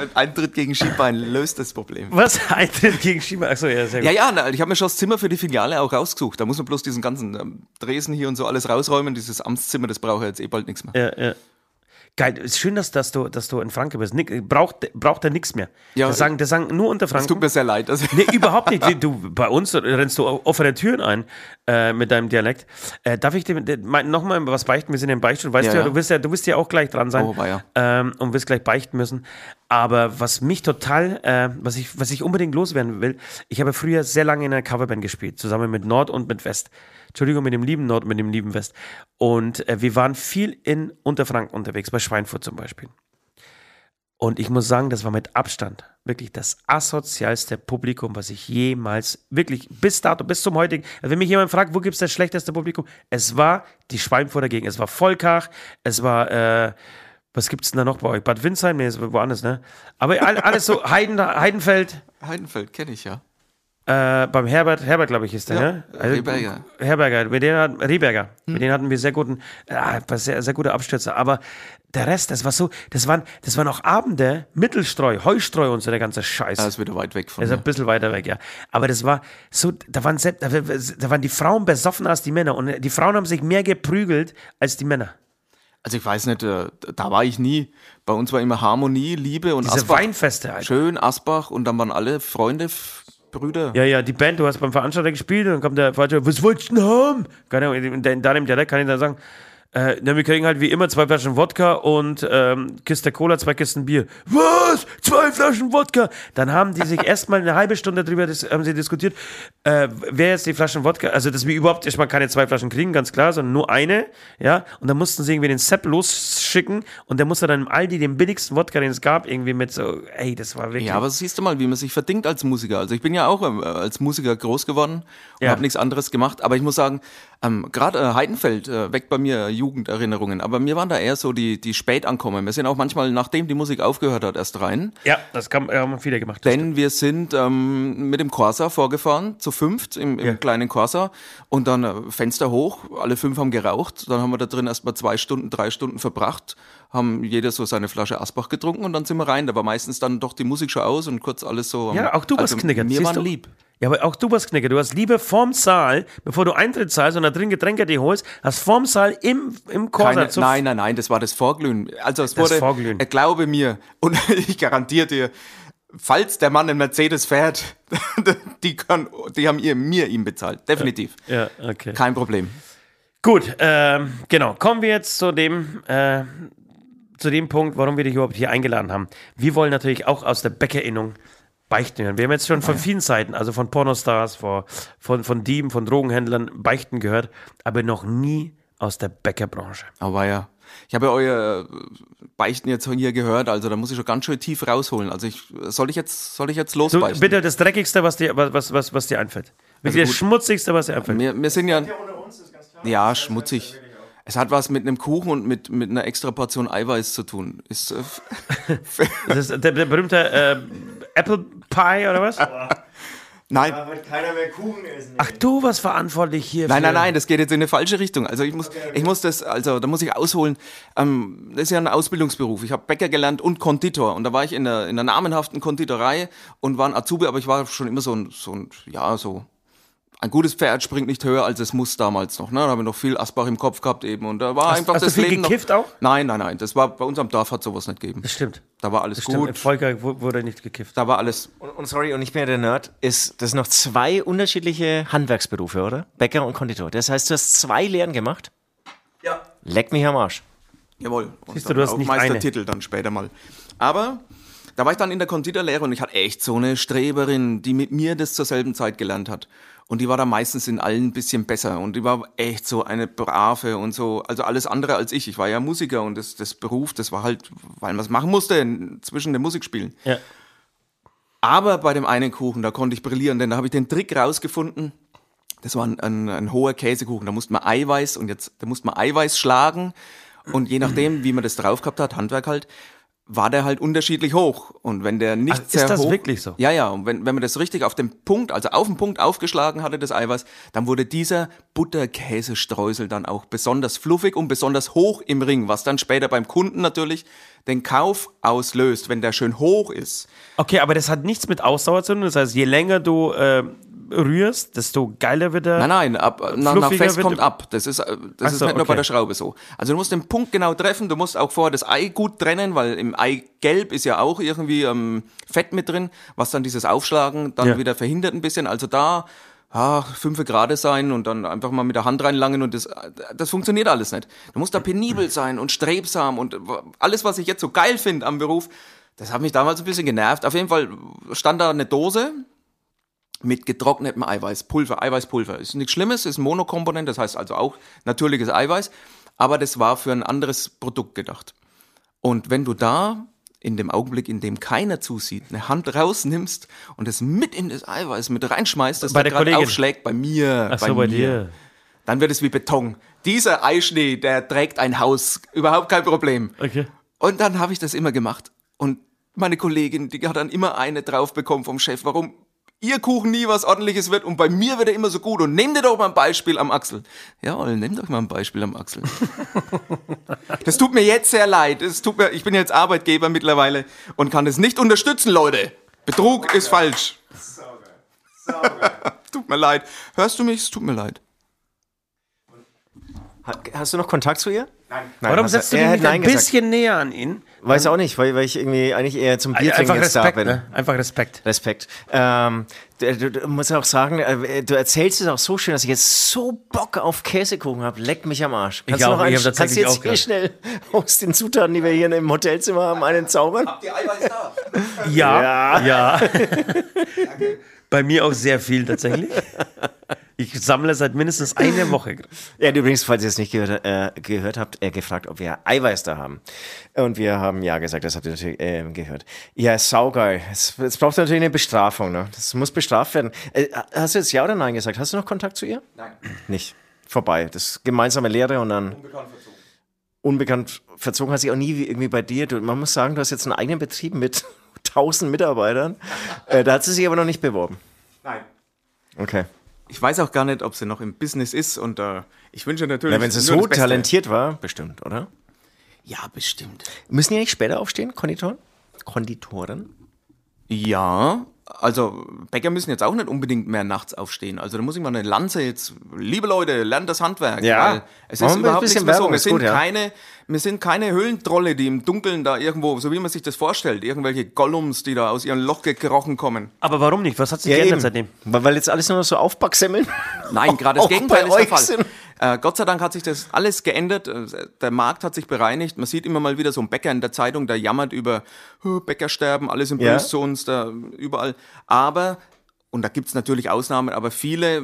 S5: Ein Eintritt gegen Skibein löst das Problem.
S3: Was? Eintritt gegen Schieber? Achso, ja, sehr gut.
S5: Ja, ja, ich habe mir schon das Zimmer für die Filiale auch rausgesucht. Da muss man bloß diesen ganzen ähm, Dresen hier und so alles rausräumen. Dieses Amtszimmer, das braucht ja jetzt eh bald nichts mehr.
S3: Ja, ja. Geil, ist schön, dass, dass, du, dass du in Franke bist. Nick, braucht, braucht er nichts mehr.
S5: Ja,
S3: das, sagen, das sagen nur unter
S5: Es
S3: Franken.
S5: tut mir sehr leid. Also,
S3: Nee, überhaupt nicht. Du, bei uns rennst du offene Türen ein äh, mit deinem Dialekt. Äh, darf ich dir dir mein- noch mal was beichten? Wir sind im Beichtstuhl. Weißt
S5: Ja,
S3: du ja,
S5: ja.
S3: du wirst ja, du wirst ja auch gleich dran sein
S5: Oh, weia.
S3: ähm, und wirst gleich beichten müssen. Aber was mich total, äh, was, ich, was ich unbedingt loswerden will, ich habe früher sehr lange in einer Coverband gespielt, zusammen mit Nord und mit West. Entschuldigung, mit dem lieben Nord, mit dem lieben West. Und äh, wir waren viel in Unterfranken unterwegs, bei Schweinfurt zum Beispiel. Und ich muss sagen, das war mit Abstand wirklich das asozialste Publikum, was ich jemals, wirklich bis dato, bis zum heutigen, also wenn mich jemand fragt, wo gibt es das schlechteste Publikum, es war die Schweinfurter Gegend, es war Volkach, es war, äh, was es denn da noch bei euch? Bad Windsheim? Nee, ist woanders, ne? Aber all- alles so, Heiden, Heidenfeld,
S5: Heidenfeld kenne ich ja.
S3: Äh, beim Herbert, Herbert, glaube ich, ist der,
S5: Ja,
S3: ne?
S5: Rehberger.
S3: Herberger, mit denen hatten, Rehberger, mit denen hatten wir sehr guten, äh, sehr, sehr gute Abstürze. Aber der Rest, das war so, das waren, das waren auch Abende, Mittelstreu, Heustreu und so der ganze Scheiß.
S5: Das ist wieder weit weg von
S3: Das ist
S5: mir.
S3: ein bisschen weiter weg, ja. Aber das war so, da waren, selbst, da, waren die Frauen besoffener als die Männer. Und die Frauen haben sich mehr geprügelt als die Männer.
S5: Also ich weiß nicht, äh, da war ich nie. Bei uns war immer Harmonie, Liebe und
S3: Diese
S5: Asbach.
S3: Weinfeste, Alter.
S5: Schön Asbach und dann waren alle Freunde, Brüder.
S3: Ja, ja, die Band, du hast beim Veranstalter gespielt und dann kommt der Veranstalter, was wolltest du denn haben? In in deinem Dialekt kann ich dann sagen, äh, na, wir kriegen halt wie immer zwei Flaschen Wodka und ähm, Kiste Cola, zwei Kisten Bier. Was? Zwei Flaschen Wodka? Dann haben die sich erstmal eine halbe Stunde drüber dis haben sie diskutiert, äh, wer jetzt die Flaschen Wodka, also dass wir überhaupt erstmal keine zwei Flaschen kriegen, ganz klar, sondern nur eine, ja, und dann mussten sie irgendwie den Sepp losschicken und der musste dann im Aldi den billigsten Wodka, den es gab, irgendwie mit so, ey, das war wirklich...
S5: Ja, aber siehst du mal, wie man sich verdingt als Musiker. Also ich bin ja auch ähm, als Musiker groß geworden und
S3: Ja.
S5: habe nichts anderes gemacht. Aber ich muss sagen, ähm, gerade äh, Heidenfeld äh, weckt bei mir Jugenderinnerungen. Aber mir waren da eher so die, die Spätankommen. Wir sind auch manchmal, nachdem die Musik aufgehört hat, erst rein.
S3: ja, das kann, haben viele gemacht.
S5: Denn wir sind ähm, mit dem Corsa vorgefahren, zu fünft im, im
S3: Ja.
S5: kleinen Corsa und dann äh, Fenster hoch, alle fünf haben geraucht, dann haben wir da drin erst mal zwei Stunden, drei Stunden verbracht, haben jeder so seine Flasche Asbach getrunken und dann sind wir rein. Da war meistens dann doch die Musik schon aus und kurz alles so. am-
S3: Ja, auch du warst
S5: also,
S3: knickert.
S5: Mir waren
S3: du?
S5: lieb.
S3: Ja, aber auch du warst knickert. Du hast Liebe vorm Saal, bevor du Eintritt zahlst und da drin Getränke dir holst, hast vorm Saal im, im Corsa
S5: Keine, nein, nein, nein, das war das Vorglühen. Also es
S3: Das
S5: wurde,
S3: Vorglühen.
S5: äh, glaube mir, und ich garantiere dir, falls der Mann einen Mercedes fährt, die, können, die haben ihr, mir ihm bezahlt. Definitiv.
S3: Ja, okay.
S5: Kein Problem.
S3: Gut, ähm, genau. Kommen wir jetzt zu dem, äh, zu dem Punkt, warum wir dich überhaupt hier eingeladen haben. Wir wollen natürlich auch aus der Bäckerinnung Beichten hören. Wir haben jetzt schon von vielen Seiten, also von Pornostars, von, von, von Dieben, von Drogenhändlern Beichten gehört, aber noch nie aus der Bäckerbranche.
S5: Aber ja, ich habe ja euer äh, Beichten jetzt hier gehört, also da muss ich schon ganz schön tief rausholen. Also ich, soll ich jetzt, soll ich jetzt losbeichten?
S3: bitte das Dreckigste, was dir, was, was, was dir einfällt. Wirklich das
S5: gut.
S3: Schmutzigste, was dir einfällt.
S5: Wir, wir sind ja, ja, schmutzig. Es hat was mit einem Kuchen und mit, mit einer extra Portion Eiweiß zu tun. Ist, äh,
S3: Das ist der, der berühmte äh, Apple Pie oder was?
S5: nein,
S2: wird keiner mehr Kuchen essen.
S3: Ach, du warst verantwortlich hier.
S5: Nein, nein, nein, das geht jetzt in eine falsche Richtung. Also ich muss, ich muss das, also da muss ich ausholen. Ähm, das ist ja ein Ausbildungsberuf. Ich habe Bäcker gelernt und Konditor. Und da war ich in einer, in einer namenhaften Konditorei und war ein Azubi, aber ich war schon immer so ein, so ein, ja, so ein gutes Pferd springt nicht höher als es muss damals noch. Ne? Da habe ich noch viel Asbach im Kopf gehabt eben. Und da war
S3: Hast-
S5: einfach
S3: hast du
S5: das
S3: viel
S5: Leben
S3: gekifft
S5: noch,
S3: auch?
S5: Nein, nein, nein. Das war bei uns am Dorf hat sowas nicht gegeben.
S3: Das stimmt.
S5: Da war alles
S3: Das stimmt. Im
S5: gut.
S3: Volker wu- wurde nicht gekifft.
S5: Da war alles.
S2: Und, und sorry, und ich bin ja der Nerd, ist das sind noch zwei unterschiedliche Handwerksberufe, oder? Bäcker und Konditor. Das heißt, du hast zwei Lehren gemacht?
S5: Ja.
S2: Leck mich am Arsch.
S5: Jawohl. Und
S3: Siehst du, du hast
S5: auch
S3: nicht
S5: Meistertitel dann später mal. Aber da war ich dann in der Konditorlehre und ich hatte echt so eine Streberin, die mit mir das zur selben Zeit gelernt hat. Und die war da meistens in allen ein bisschen besser. Und die war echt so eine brave und so, also alles andere als ich. Ich war ja Musiker und das, das Beruf, das war halt, weil man es machen musste, zwischen den Musikspielen.
S3: Ja.
S5: Aber bei dem einen Kuchen, da konnte ich brillieren, denn da habe ich den Trick rausgefunden. Das war ein, ein, ein hoher Käsekuchen. Da musste man Eiweiß und jetzt, da musste man Eiweiß schlagen. Und je nachdem, wie man das drauf gehabt hat, Handwerk halt, war der halt unterschiedlich hoch. Und wenn der nicht
S3: Ach, ist
S5: sehr
S3: das
S5: hoch,
S3: wirklich so?
S5: Ja, ja. Und wenn, wenn man das richtig auf den Punkt, also auf den Punkt aufgeschlagen hatte, das Eiweiß, dann wurde dieser Butterkäsestreusel dann auch besonders fluffig und besonders hoch im Ring, was dann später beim Kunden natürlich den Kauf auslöst, wenn der schön hoch ist.
S3: Okay, aber das hat nichts mit Ausdauer zu tun. Das heißt, je länger du äh, rührst, desto geiler wird er.
S5: Nein, nein, ab, nach, nach Fest kommt ab. Das ist, äh, das
S3: Ach
S5: ist
S3: so,
S5: nicht nur bei der Schraube so. Also du musst den Punkt genau treffen, du musst auch vorher das Ei gut trennen, weil im Eigelb ist ja auch irgendwie ähm, Fett mit drin, was dann dieses Aufschlagen dann
S3: Ja.
S5: wieder verhindert ein bisschen. Also da ah, fünf Grad sein und dann einfach mal mit der Hand reinlangen und das, das funktioniert alles nicht. Du musst da penibel sein und strebsam und alles, was ich jetzt so geil finde am Beruf, das hat mich damals ein bisschen genervt. Auf jeden Fall stand da eine Dose mit getrocknetem Eiweiß, Pulver, Eiweißpulver. Ist nichts Schlimmes, ist Monokomponent, das heißt also auch natürliches Eiweiß, aber das war für ein anderes Produkt gedacht. Und wenn du da in dem Augenblick, in dem keiner zusieht, eine Hand rausnimmst und es mit in das Eiweiß mit reinschmeißt, das
S3: Bei
S5: da
S3: der
S5: gerade aufschlägt, bei mir,
S3: Ach
S5: bei
S3: so, bei
S5: mir,
S3: dir.
S5: dann wird es wie Beton. Dieser Eischnee, der trägt ein Haus, überhaupt kein Problem.
S3: Okay.
S5: Und dann habe ich das immer gemacht. Und meine Kollegin, die hat dann immer eine drauf bekommen vom Chef, warum ihr Kuchen nie was ordentliches wird und bei mir wird er immer so gut. Und nehmt ihr doch mal ein Beispiel am Axel. Jawohl, nehmt doch mal ein Beispiel am Axel. das tut mir jetzt sehr leid. Es tut mir, ich bin jetzt Arbeitgeber mittlerweile und kann es nicht unterstützen, Leute. Betrug ist falsch. tut mir leid. Hörst du mich? Es tut mir leid.
S2: Ha- Hast du noch Kontakt zu ihr? Nein.
S3: Warum setzt du dich nicht ein bisschen näher an ihn?
S2: Weiß auch nicht, weil, weil ich irgendwie eigentlich eher zum Bier
S3: Einfach
S2: jetzt da
S3: Respekt,
S2: bin.
S3: ne? Einfach Respekt.
S2: Respekt. Ähm, du, du, du musst auch sagen, äh, du erzählst es auch so schön, dass ich jetzt so Bock auf Käsekuchen habe. Leck mich am Arsch. Kannst
S3: Ich
S2: du
S3: auch,
S2: noch einen,
S3: ich hab
S2: kannst jetzt
S3: auch
S2: hier schnell aus den Zutaten, die wir hier im Hotelzimmer haben, einen zaubern?
S5: Die Eiweiß da.
S3: Ja, ja. Bei mir auch sehr viel tatsächlich. Ich sammle seit mindestens einer Woche.
S2: Er hat übrigens, falls ihr es nicht gehört, äh, gehört habt, äh, gefragt, ob wir Eiweiß da haben. Und wir haben ja gesagt, das habt ihr natürlich äh, gehört. Ja, saugeil. Es, es braucht natürlich eine Bestrafung, ne? Das muss bestraft werden. Äh, hast du jetzt Ja oder Nein gesagt? Hast du noch Kontakt zu ihr?
S5: Nein.
S2: Nicht. Vorbei. Das gemeinsame Lehre und dann
S5: Unbekannt verzogen.
S2: unbekannt verzogen hat sich auch nie wie irgendwie bei dir. Du, man muss sagen, du hast jetzt einen eigenen Betrieb mit 1000 Mitarbeitern. Äh, da hat sie sich aber noch nicht beworben.
S5: Nein.
S2: Okay.
S5: Ich weiß auch gar nicht, ob sie noch im Business ist und äh, ich wünsche natürlich.
S2: Ja, wenn sie
S5: nur
S2: so
S5: das Beste.
S2: talentiert war, bestimmt, oder?
S5: Ja, bestimmt.
S2: Müssen die nicht später aufstehen, Konditoren? Konditoren?
S5: Ja, also Bäcker müssen jetzt auch nicht unbedingt mehr nachts aufstehen. Also da muss ich mal eine Lanze jetzt, liebe Leute, lernt das Handwerk.
S2: Ja.
S5: weil es ist überhaupt nichts mehr so. Wir sind,
S2: gut, ja.
S5: keine, wir sind keine Höhlentrolle, die im Dunkeln da irgendwo, so wie man sich das vorstellt, irgendwelche Gollums, die da aus ihrem Loch gekrochen kommen.
S3: Aber warum nicht? Was hat sich
S2: Ja,
S3: geändert
S2: eben.
S3: seitdem?
S2: Weil, weil jetzt alles nur noch so Aufbacksemmeln?
S5: Nein, gerade das
S2: Auch
S5: Gegenteil
S2: bei
S5: ist der
S2: euch
S5: Fall.
S2: sind-
S5: Äh, Gott sei Dank hat sich das alles geändert. Äh, Der Markt hat sich bereinigt. Man sieht immer mal wieder so einen Bäcker in der Zeitung, der jammert über "Oh, Bäckersterben, alles im
S2: Ja.
S5: Böse zu uns, da überall. Aber, und da gibt's natürlich Ausnahmen, aber viele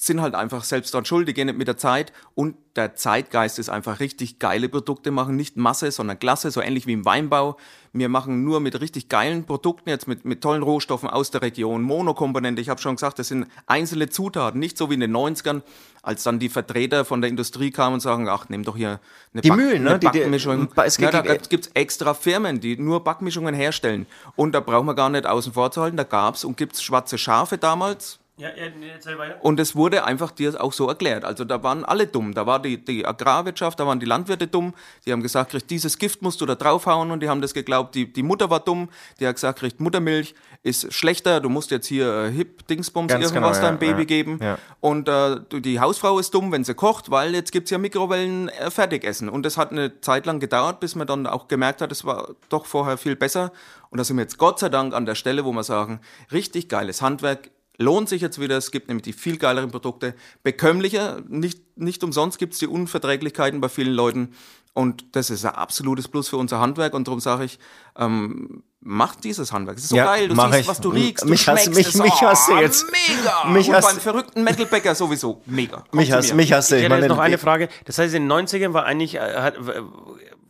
S5: sind halt einfach selbst dran schuld, die gehen nicht mit der Zeit und der Zeitgeist ist einfach richtig geile Produkte machen, nicht Masse, sondern Klasse, so ähnlich wie im Weinbau. Wir machen nur mit richtig geilen Produkten, jetzt mit, mit tollen Rohstoffen aus der Region, Monokomponente, ich habe schon gesagt, das sind einzelne Zutaten, nicht so wie in den 90ern, als dann die Vertreter von der Industrie kamen und sagen, ach, nimm doch hier eine,
S2: Die Mühlen, ne?
S5: eine
S2: Die- die-
S5: Backmischung.
S2: es
S5: ja, da
S2: gibt-
S5: gibt's extra Firmen, die nur Backmischungen herstellen und da brauchen wir gar nicht außen vor zu halten, da gab's und gibt's schwarze Schafe damals,
S3: Ja, erzähl weiter.
S5: und es wurde einfach dir auch so erklärt. Also da waren alle dumm. Da war die, die Agrarwirtschaft, da waren die Landwirte dumm. Die haben gesagt, kriegt dieses Gift musst du da draufhauen und die haben das geglaubt. Die, die Mutter war dumm. Die hat gesagt, kriegt Muttermilch ist schlechter. Du musst jetzt hier äh, Hip Dingsbums
S2: Ganz
S5: irgendwas
S2: genau, ja,
S5: deinem Baby
S2: ja,
S5: geben.
S2: ja.
S5: Und äh, die Hausfrau ist dumm, wenn sie kocht, weil jetzt gibt's ja Mikrowellen äh, Fertigessen. Und das hat eine Zeit lang gedauert, bis man dann auch gemerkt hat, es war doch vorher viel besser. Und da sind wir jetzt Gott sei Dank an der Stelle, wo wir sagen, richtig geiles Handwerk, lohnt sich jetzt wieder. Es gibt nämlich die viel geileren Produkte, bekömmlicher. Nicht, nicht umsonst gibt es die Unverträglichkeiten bei vielen Leuten. Und das ist ein absolutes Plus für unser Handwerk. Und darum sage ich, ähm, macht dieses Handwerk. Es ist so
S2: Ja,
S5: geil. Du
S2: mach
S5: siehst,
S2: ich.
S5: was du riechst. Du
S2: Mich hast-
S5: schmeckst
S2: mich-
S5: es.
S2: mich hast du
S5: Oh,
S2: jetzt.
S5: Mega.
S2: Mich
S5: Und
S2: hast-
S5: beim verrückten Metalbäcker sowieso. Mega. Kommt
S2: Mich hast, mich hast du.
S3: Ich hätte jetzt noch eine Frage. Das heißt, in den 90ern war eigentlich, äh, hat,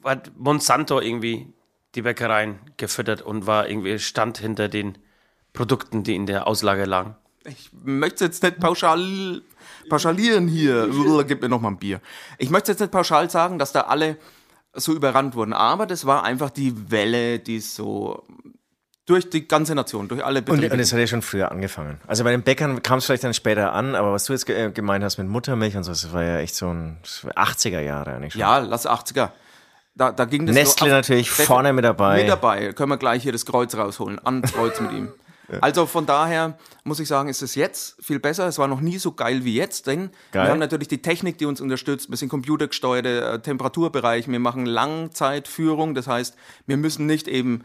S3: hat Monsanto irgendwie die Bäckereien gefüttert und war irgendwie stand hinter den Produkten, die in der Auslage lagen.
S5: Ich möchte jetzt nicht pauschal, pauschalieren hier. Gib mir noch mal ein Bier. Ich möchte jetzt nicht pauschal sagen, dass da alle so überrannt wurden, aber das war einfach die Welle, die so durch die ganze Nation, durch alle
S2: Und,
S5: Betriebe.
S2: und es hat ja schon früher angefangen. Also bei den Bäckern kam es vielleicht dann später an, aber was du jetzt äh, gemeint hast mit Muttermilch und so, das war ja echt so ein das war 80er Jahre eigentlich schon.
S5: ja, lass 80er. Da, da ging das
S2: Nestle
S5: so
S2: natürlich vorne mit dabei.
S5: Mit dabei. Können wir gleich hier das Kreuz rausholen. Ans Kreuz mit ihm. Also von daher muss ich sagen, ist es jetzt viel besser. Es war noch nie so geil wie jetzt, denn
S2: Geil.
S5: wir haben natürlich die Technik, die uns unterstützt. Wir sind computergesteuerte äh, Temperaturbereich. Wir machen Langzeitführung. Das heißt, wir müssen nicht eben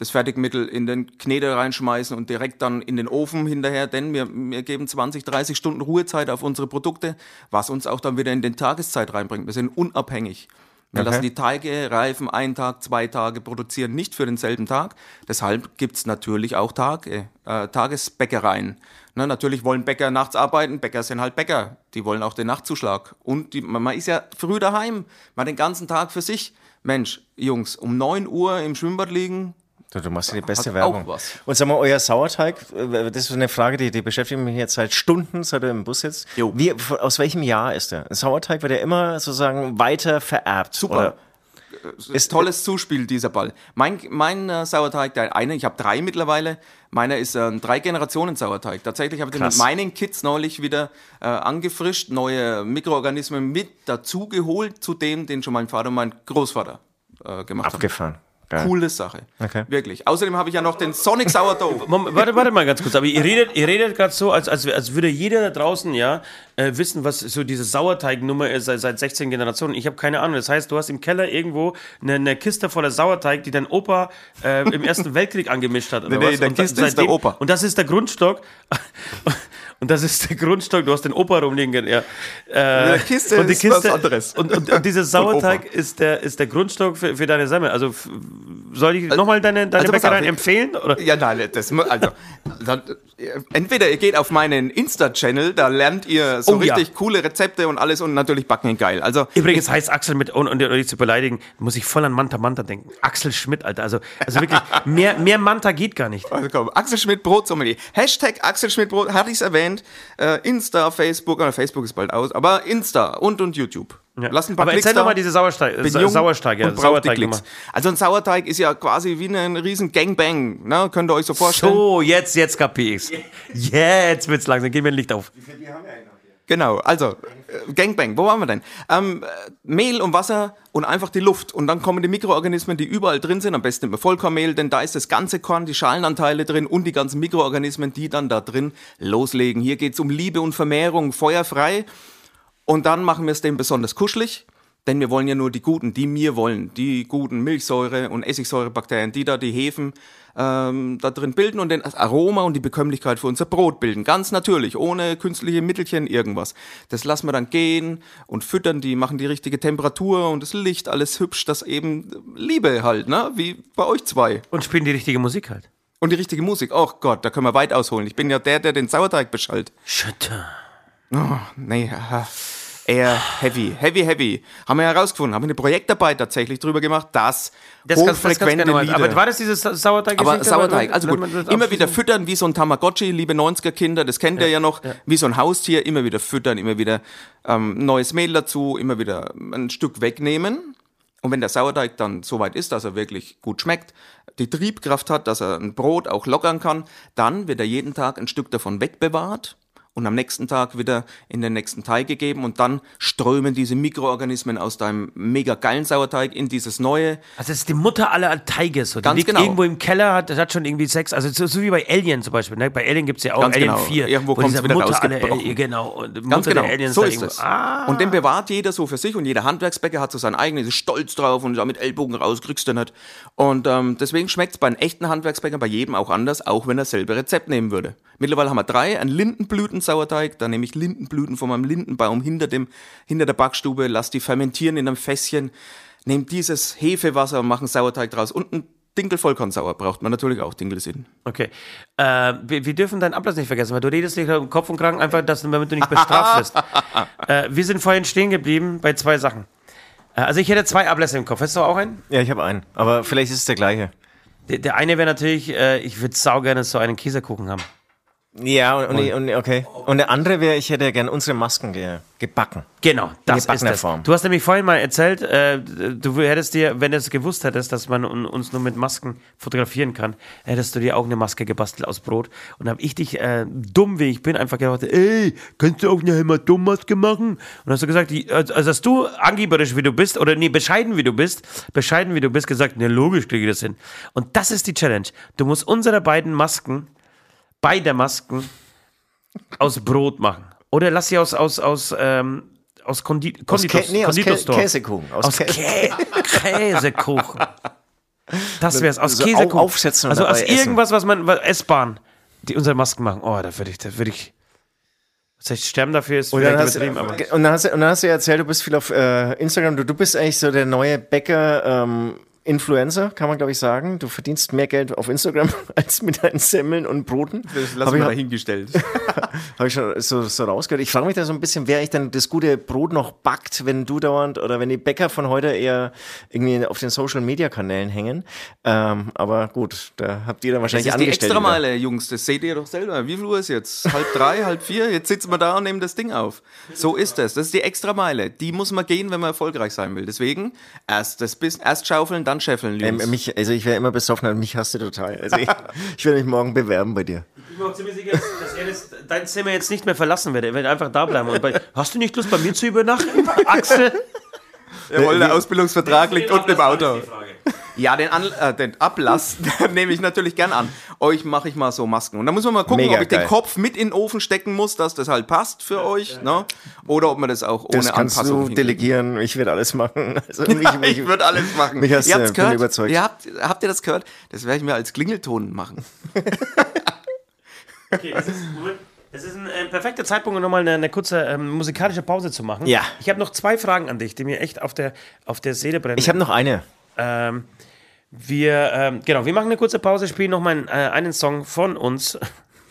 S5: das Fertigmittel in den Knete reinschmeißen und direkt dann in den Ofen hinterher, denn wir, wir geben 20, 30 Stunden Ruhezeit auf unsere Produkte, was uns auch dann wieder in den Tageszeit reinbringt. Wir sind unabhängig. Wir
S2: Okay.
S5: lassen die Teige reifen, einen Tag, zwei Tage produzieren, nicht für denselben Tag. Deshalb gibt's natürlich auch Tage, äh, Tagesbäckereien. Ne, natürlich wollen Bäcker nachts arbeiten, Bäcker sind halt Bäcker, die wollen auch den Nachtzuschlag. Und die, man man ist ja früh daheim, man den ganzen Tag für sich. Mensch, Jungs, um 9 Uhr im Schwimmbad liegen,
S2: Du, du machst ja die beste
S5: Hat
S2: Werbung.
S5: auch was.
S2: Und sag mal, euer Sauerteig, äh, das ist eine Frage, die, die beschäftigt mich jetzt seit Stunden, seit du im Bus sitzt.
S5: Jo.
S2: Wie, aus welchem Jahr ist der? Ein Sauerteig wird ja immer sozusagen weiter vererbt.
S5: Super.
S2: Oder?
S5: ist tolles Zuspiel, dieser Ball. Mein, mein äh, Sauerteig, der eine, ich habe drei mittlerweile, meiner ist äh, ein drei Generationen Sauerteig. Tatsächlich habe ich den mit meinen Kids neulich wieder äh, angefrischt, neue Mikroorganismen mit dazu geholt, zu dem, den schon mein Vater und mein Großvater äh, gemacht haben.
S2: Abgefahren. Geil.
S5: Coole Sache.
S2: Okay.
S5: Wirklich. Außerdem habe ich ja noch den Sonic Sourdough.
S3: Moment, warte, warte mal ganz kurz. Aber ihr redet, ihr redet gerade so, als, als, als würde jeder da draußen ja äh, wissen, was so diese Sauerteignummer ist seit, seit 16 Generationen. Ich habe keine Ahnung. Das heißt, du hast im Keller irgendwo eine, eine Kiste voller Sauerteig, die dein Opa äh, im Ersten Weltkrieg angemischt hat. Oder
S5: Nee, nee,
S3: was?
S5: der Kiste ist der Opa.
S3: Und das ist der Grundstock. Und das ist der Grundstock. Du hast den Opa rumliegen. Ja. Äh,
S5: Der Kiste
S3: und die
S5: ist was
S3: Kiste,
S5: anderes.
S3: Und, und, und dieser Sauerteig ist der, ist der Grundstock für, für deine Semmel. Also soll ich nochmal deine, deine
S5: also
S3: Bäckerei
S5: ich-
S3: empfehlen? Oder?
S5: Ja, nein, das, also, dann, äh, entweder ihr geht auf meinen Insta-Channel, da lernt ihr so
S3: Oh, ja.
S5: richtig coole Rezepte und alles und natürlich backen geil. Also,
S3: Übrigens heißt Axel mit, ohne, ohne dich zu beleidigen, muss ich voll an Manta Manta denken. Axel Schmidt, Alter. Also, also wirklich, mehr, mehr Manta geht gar nicht.
S5: Also komm, Axel Schmidt Brotsommelier. Hashtag Axel Schmidt Brot, hatte ich es erwähnt. Äh, Insta, Facebook, oder Facebook ist bald aus, aber Insta und und YouTube. Lass ein paar
S3: Aber
S5: Klicks
S3: erzähl doch mal diese Sauersteig,
S5: Bin jung
S3: Sauersteig, ja,
S5: und die
S3: Sauerteig
S5: Klicks. Also ein Sauerteig ist ja quasi wie ein riesen Gangbang, ne? Könnt ihr euch so vorstellen?
S3: So, jetzt, jetzt kapier ich's. Jetzt wird's langsam, gib mir ein Licht auf.
S5: Genau, also äh, Gangbang, wo waren wir denn? Ähm, äh, Mehl und Wasser und einfach die Luft. Und dann kommen die Mikroorganismen, die überall drin sind. Am besten immer Vollkornmehl, denn da ist das ganze Korn, die Schalenanteile drin und die ganzen Mikroorganismen, die dann da drin loslegen. Hier geht's um Liebe und Vermehrung, feuerfrei. Und dann machen wir es dem besonders kuschelig. Denn wir wollen ja nur die guten, die wir wollen, die guten Milchsäure- und Essigsäurebakterien, die da die Hefen ähm, da drin bilden und den Aroma und die Bekömmlichkeit für unser Brot bilden. Ganz natürlich, ohne künstliche Mittelchen, irgendwas. Das lassen wir dann gehen und füttern die, machen die richtige Temperatur und das Licht, alles hübsch, das eben Liebe halt, ne? Wie bei euch zwei.
S3: Und spielen die richtige Musik halt.
S5: Und die richtige Musik. Oh Gott, da können wir weit ausholen. Ich bin ja der, der den Sauerteig beschallt.
S3: Schütte.
S5: Nee, aha. Eher heavy. Heavy, heavy. Haben wir herausgefunden, haben wir eine Projektarbeit tatsächlich drüber gemacht, dass
S3: Das kannst, das kannst
S5: hochfrequente
S3: gerne mal.
S5: Lieder...
S3: Aber war das dieses Sa- Sauerteig?
S5: Aber Sauerteig, also gut. Immer wieder füttern wie so ein Tamagotchi, liebe 90er-Kinder, das kennt ihr ja noch, wie so ein Haustier, immer wieder füttern, immer wieder ähm, neues Mehl dazu, immer wieder ein Stück wegnehmen. Und wenn der Sauerteig dann so weit ist, dass er wirklich gut schmeckt, die Triebkraft hat, dass er ein Brot auch lockern kann, dann wird er jeden Tag ein Stück davon wegbewahrt und am nächsten Tag wieder in den nächsten Teig gegeben und dann strömen diese Mikroorganismen aus deinem mega geilen Sauerteig in dieses neue.
S3: Also das ist die Mutter aller Teige. So. Die
S5: Ganz
S3: liegt
S5: genau.
S3: irgendwo im Keller, hat, das hat schon irgendwie Sex. Also so, so wie bei Alien zum Beispiel. Ne? Bei Alien gibt es ja auch
S5: Ganz
S3: Alien
S5: genau.
S3: 4.
S5: Irgendwo
S3: wo
S5: kommt's
S3: diese
S5: wieder
S3: Mutter
S5: rausgebrochen.
S3: Alien- Genau. Und
S5: Ganz genau, so ist es.
S3: Ah.
S5: Und den bewahrt jeder so für sich und jeder Handwerksbäcker hat so sein eigenes, ist stolz drauf und mit Ellbogen raus kriegst du nicht. Und ähm, deswegen schmeckt es bei einem echten Handwerksbäcker bei jedem auch anders, auch wenn er selber Rezept nehmen würde. Mittlerweile haben wir drei, einen Lindenblütensauerteig, da nehme ich Lindenblüten von meinem Lindenbaum hinter, dem, hinter der Backstube, lass die fermentieren in einem Fässchen, nehme dieses Hefewasser und mache einen Sauerteig draus und ein Dinkel Vollkornsauer braucht man natürlich auch, Dinkelsin.
S3: Okay. Äh, wir, wir dürfen deinen Ablass nicht vergessen, weil du redest dich um Kopf und Kragen einfach, dass, damit du nicht bestraft wirst. äh, wir sind vorhin stehen geblieben bei zwei Sachen. Äh, also ich hätte zwei Ablässe im Kopf. Hast du auch einen?
S2: Ja, ich habe einen. Aber vielleicht ist es der gleiche.
S3: Der, der eine wäre natürlich, äh, ich würde sau gerne so einen Käsekuchen haben.
S2: Ja, und, und, und okay. Und der andere wäre, ich hätte gerne unsere Masken ge gebacken.
S3: Genau, das ist das.
S2: Form.
S3: Du hast nämlich vorhin mal erzählt, äh, du hättest dir, wenn du es gewusst hättest, dass man un- uns nur mit Masken fotografieren kann, hättest du dir auch eine Maske gebastelt aus Brot. Und habe ich dich, äh, dumm wie ich bin, einfach gedacht, ey, kannst du auch eine Hämatom-Maske machen? Und hast du gesagt, also also hast du angeberisch wie du bist, oder nee, bescheiden wie du bist, bescheiden wie du bist, gesagt, ne, logisch kriege ich das hin. Und das ist die Challenge. Du musst unsere beiden Masken, beide Masken, aus Brot machen. Oder lass sie aus, aus, aus, ähm, aus Kondi
S2: Aus, Kä
S3: Konditos,
S2: nee, aus Kä
S3: Konditorstore.
S2: Käsekuchen. Aus,
S3: Aus
S2: Kä
S3: Kä Käsekuchen. Das wär's, aus
S2: So
S3: Käsekuchen.
S2: au- aufsetzen
S3: also aus
S2: essen.
S3: irgendwas, was man, essbaren, die unsere Masken machen. Oh, da würde ich, da würde ich, Das heißt, sterben dafür ist
S2: Und dann, hast,
S3: aber.
S2: und, dann hast, und dann hast du ja erzählt, du bist viel auf äh, Instagram. Du, du bist eigentlich so der neue Bäcker. Ähm, Influencer, kann man glaube ich sagen. Du verdienst mehr Geld auf Instagram als mit deinen Semmeln und Broten.
S5: Das
S2: ich-
S5: wir dahingestellt.
S2: Habe ich schon so, so rausgehört. Ich frage mich da so ein bisschen, wer ich dann das gute Brot noch backt, wenn du dauernd oder wenn die Bäcker von heute eher irgendwie auf den Social Media Kanälen hängen. Ähm, aber gut, da habt ihr dann
S5: Das
S2: wahrscheinlich
S5: ist die
S2: wieder.
S5: Extrameile, Jungs. Das seht ihr doch selber. Wie viel Uhr ist jetzt? Halb drei, halb vier? Jetzt sitzen wir da und nehmen das Ding auf. So ist es. Das ist die Extrameile. Die muss man gehen, wenn man erfolgreich sein will. Deswegen erst das bis, erst schaufeln, dann scheffeln, Jungs.
S2: Ähm, mich, also ich wäre immer besoffen, aber mich hasst du total. Also ich, ich werde mich morgen bewerben bei dir.
S3: Ich bin mir auch ziemlich sicher, dass er das, dein Zimmer jetzt nicht mehr verlassen wird. Er wird einfach da bleiben. Und bei, hast du nicht Lust, bei mir zu übernachten, Axel?
S5: Jawohl, der Ausbildungsvertrag liegt unten im Auto. Ja, den, An äh, den Ablass nehme ich natürlich gern an. Euch mache ich mal so Masken. Und da muss man mal gucken,
S2: Mega
S5: ob ich
S2: geil.
S5: den Kopf mit in den Ofen stecken muss, dass das halt passt für euch. Ne? Oder ob man das auch ohne
S2: Das kannst
S5: Anpassung
S2: du delegieren. Ich werde alles machen. Also mich, mich,
S5: ich würde alles machen.
S2: Mich hast
S5: ihr
S2: du-
S5: habt's
S2: bin
S5: gehört?
S2: überzeugt.
S5: Ihr habt, habt ihr das gehört? Das werde ich mir als Klingelton machen.
S3: Okay, das ist, das ist ein äh, perfekter Zeitpunkt, um nochmal eine, eine kurze ähm, musikalische Pause zu machen.
S2: Ja.
S3: Ich habe noch zwei Fragen an dich, die mir echt auf der, auf der Seele brennen.
S2: ich habe noch eine.
S3: Ähm, wir, ähm, genau, wir machen eine kurze Pause, spielen noch mal einen, äh, einen Song von uns,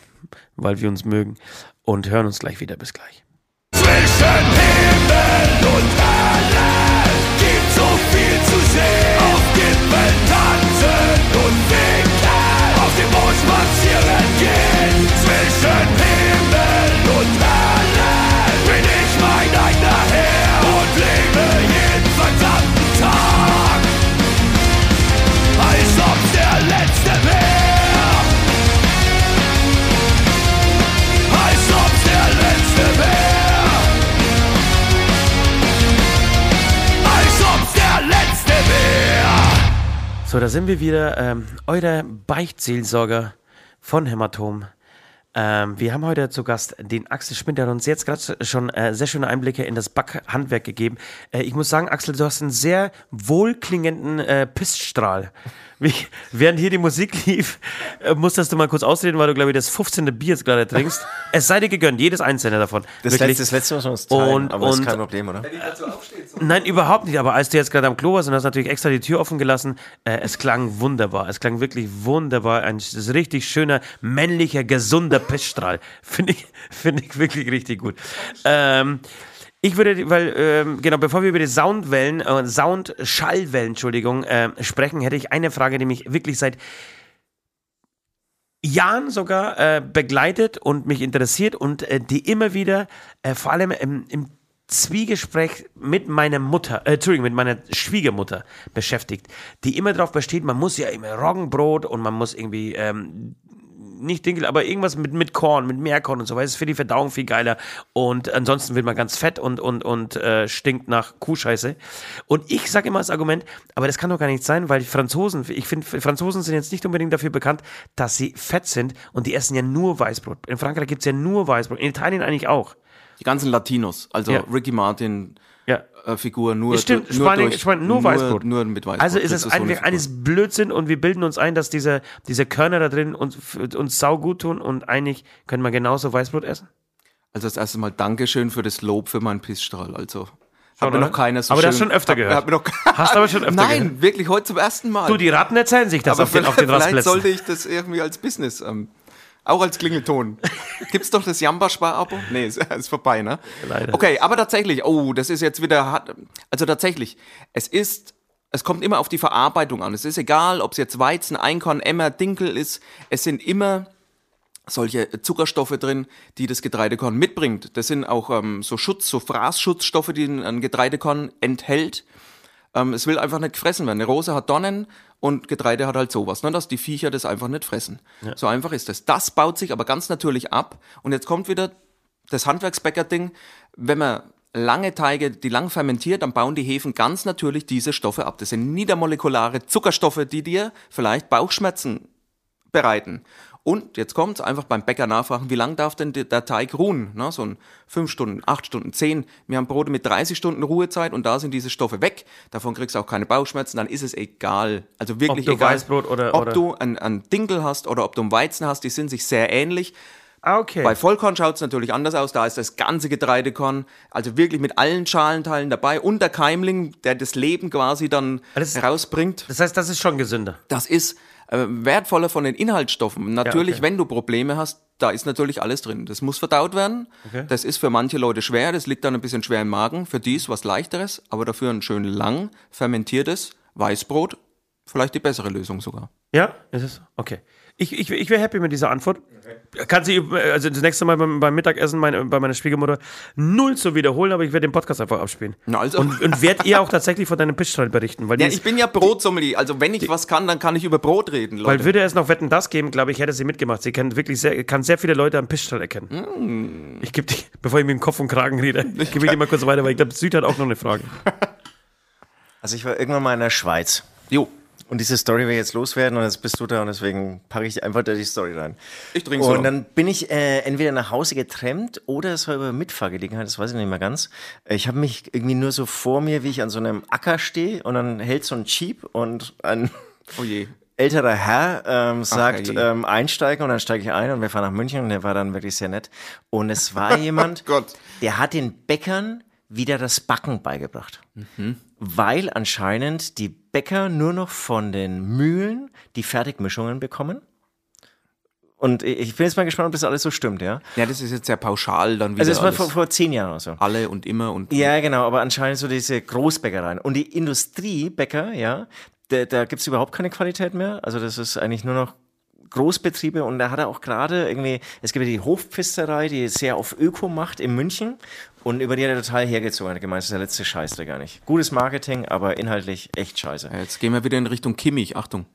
S3: weil wir uns mögen, und hören uns gleich wieder. Bis gleich.
S1: Zwischen Himmel und Hölle gibt so viel zu sehen. Auf Gipfeln tanzen und winken, auf dem Mond spazieren gehen. Zwischen Himmel
S3: Da sind wir wieder. Ähm, eure Beichtseelsorger von Hämatom. Ähm, wir haben heute zu Gast den Axel Schmidt, der hat uns jetzt gerade schon äh, sehr schöne Einblicke in das Backhandwerk gegeben. Äh, ich muss sagen, Axel, du hast einen sehr wohlklingenden äh, Pissstrahl. Wie, während hier die Musik lief, äh, musstest du mal kurz ausreden, weil du, glaube ich, das 15. Bier jetzt gerade trinkst. es sei dir gegönnt, jedes einzelne davon.
S2: Das
S3: Wirklich.
S2: letzte, das letzte müssen wir uns teilen,
S3: Und-
S2: aber das ist
S3: und-
S2: kein Problem, oder?
S3: Nein, überhaupt nicht. Aber als du jetzt gerade am Klo warst und hast natürlich extra die Tür offen gelassen, äh, es klang wunderbar. Es klang wirklich wunderbar. Ein richtig schöner, männlicher, gesunder Pissstrahl. Finde ich, finde ich wirklich richtig gut. Ähm, ich würde, weil, ähm, genau, bevor wir über die Soundwellen, äh, Sound-Schallwellen, Entschuldigung, äh, sprechen, hätte ich eine Frage, die mich wirklich seit Jahren sogar äh, begleitet und mich interessiert und äh, die immer wieder, äh, vor allem im, im Zwiegespräch mit meiner Mutter, äh, Entschuldigung, mit meiner Schwiegermutter beschäftigt, die immer darauf besteht, man muss ja immer Roggenbrot und man muss irgendwie ähm, nicht Dinkel, aber irgendwas mit, mit Korn, mit Meerkorn und so weiter. Das ist für die Verdauung viel geiler. Und ansonsten wird man ganz fett und, und, und äh, stinkt nach Kuhscheiße. Und ich sage immer als Argument, aber das kann doch gar nicht sein, weil die Franzosen, ich finde, Franzosen sind jetzt nicht unbedingt dafür bekannt, dass sie fett sind und die essen ja nur Weißbrot. In Frankreich gibt es ja nur Weißbrot. In Italien eigentlich auch.
S5: Die ganzen Latinos, also
S3: Ja.
S5: Ricky Martin,
S3: Ja.
S5: äh, Figur nur,
S3: Ja, stimmt,
S5: nur,
S3: Spanien,
S5: durch,
S3: Spanien, nur Weißbrot.
S5: Nur, mit Weißbrot.
S3: Also ist es einfach eines Blödsinn und wir bilden uns ein, dass diese, diese Körner da drin uns, uns saugut tun und eigentlich können wir genauso Weißbrot essen.
S5: Also das erste Mal Dankeschön für das Lob für meinen Pissstrahl. Also
S3: oder?
S5: noch keiner so
S3: Aber
S5: schön,
S3: das schon öfter gehört.
S5: Mir noch,
S3: Hast du aber schon öfter
S5: Nein,
S3: gehört.
S5: wirklich heute zum ersten Mal.
S3: Du, die Ratten erzählen sich das
S5: Aber
S3: auf den, auf den
S5: vielleicht sollte ich das irgendwie als Business, ähm, auch als Klingelton. Gibt's doch das Jamba-Spar-Abo? Nee, ist, ist vorbei, ne?
S3: Leider.
S5: Okay, aber tatsächlich, oh, das ist jetzt wieder hart. Also tatsächlich, es ist, es kommt immer auf die Verarbeitung an. Es ist egal, ob es jetzt Weizen, Einkorn, Emmer, Dinkel ist. Es sind immer solche Zuckerstoffe drin, die das Getreidekorn mitbringt. Das sind auch ähm, so Schutz, so Fraßschutzstoffe, die ein ein Getreidekorn enthält. Ähm, es will einfach nicht gefressen werden. Eine Rose hat Dornen und Getreide hat halt sowas, ne, dass die Viecher das einfach nicht fressen. So einfach ist das. Das baut sich aber ganz natürlich ab. Und jetzt kommt wieder das Handwerksbäcker-Ding. Wenn man lange Teige, die lang fermentiert, dann bauen die Hefen ganz natürlich diese Stoffe ab. Das sind niedermolekulare Zuckerstoffe, die dir vielleicht Bauchschmerzen bereiten. Und jetzt kommt's einfach beim Bäcker nachfragen, wie lang darf denn der Teig ruhen? Ne, so ein fünf Stunden, acht Stunden, zehn. Wir haben Brote mit 30 Stunden Ruhezeit und da sind diese Stoffe weg. Davon kriegst du auch keine Bauchschmerzen. Dann ist es egal. Also wirklich
S3: Ob du
S5: egal.
S3: Weißbrot oder-
S5: ob
S3: oder-
S5: du ein, ein Dinkel hast oder ob du ein Weizen hast, die sind sich sehr ähnlich.
S3: Ah, okay.
S5: Bei Vollkorn schaut es natürlich anders aus. Da ist das ganze Getreidekorn, also wirklich mit allen Schalenteilen dabei und der Keimling, der das Leben quasi dann
S3: das-
S5: herausbringt.
S3: das heißt, das ist schon gesünder.
S5: Das ist äh, wertvoller von den Inhaltsstoffen. Natürlich,
S3: okay.
S5: wenn du Probleme hast, da ist natürlich alles drin. Das muss verdaut werden. Das ist für manche Leute schwer. Das liegt dann ein bisschen schwer im Magen. Für die ist was leichteres, aber dafür ein schön lang fermentiertes Weißbrot. Vielleicht die bessere Lösung sogar.
S3: Ja, ist es? Okay. Ich, ich, ich wäre happy mit dieser Antwort. Kann sie, also das nächste Mal beim, beim Mittagessen meine, bei meiner Schwiegermutter null zu wiederholen, aber ich werde den Podcast einfach abspielen.
S5: Na also.
S3: Und, und werd ihr auch tatsächlich von deinem Pischteil berichten. Weil, die
S5: Ja, ich bin ja Brotsommelier. Also wenn ich was kann, dann kann ich über Brot reden, Leute.
S3: weil würde es noch Wetten das geben, glaube ich, hätte sie mitgemacht. Sie kennt wirklich sehr, kann sehr viele Leute am Pischteil erkennen.
S5: Mm.
S3: Ich gebe die, bevor ich mir den Kopf und Kragen rede, gebe ich die mal kurz weiter, weil ich glaube, Süd hat auch noch eine Frage.
S2: Also ich war irgendwann mal in der Schweiz.
S5: jo,
S2: Und diese Story will jetzt loswerden und jetzt bist du da und deswegen packe ich einfach da die Story rein.
S5: Ich trink's so.
S2: Und dann bin ich äh, entweder nach Hause getrennt oder es war über Mitfahrgelegenheit, das weiß ich nicht mehr ganz. Ich habe mich irgendwie nur so vor mir, wie ich an so einem Acker stehe und dann hält so ein Jeep und ein
S5: oh
S2: älterer Herr ähm, sagt,
S5: herrje.
S2: ähm, einsteigen und dann steige ich ein und wir fahren nach München und der war dann wirklich sehr nett. Und es war jemand,
S5: Gott.
S2: der hat den Bäckern wieder das Backen beigebracht. Weil anscheinend die Bäcker nur noch von den Mühlen die Fertigmischungen bekommen. Und ich bin jetzt mal gespannt, ob das alles so stimmt, ja.
S5: Ja, das ist jetzt sehr pauschal dann wieder
S2: Also es war vor, vor zehn Jahren oder so.
S5: alle und immer und
S2: Ja, genau, aber anscheinend so diese Großbäckereien. Und die Industriebäcker, ja, da, da gibt's überhaupt keine Qualität mehr. Also das ist eigentlich nur noch Großbetriebe und da hat er auch gerade irgendwie, es gibt ja die Hofpfisterei, die sehr auf Öko macht in München und über die hat er total hergezogen. Er hat gemeint, das ist der letzte Scheiß da gar nicht. Gutes Marketing, aber inhaltlich echt scheiße.
S5: Jetzt gehen wir wieder in Richtung Kimmich, Achtung.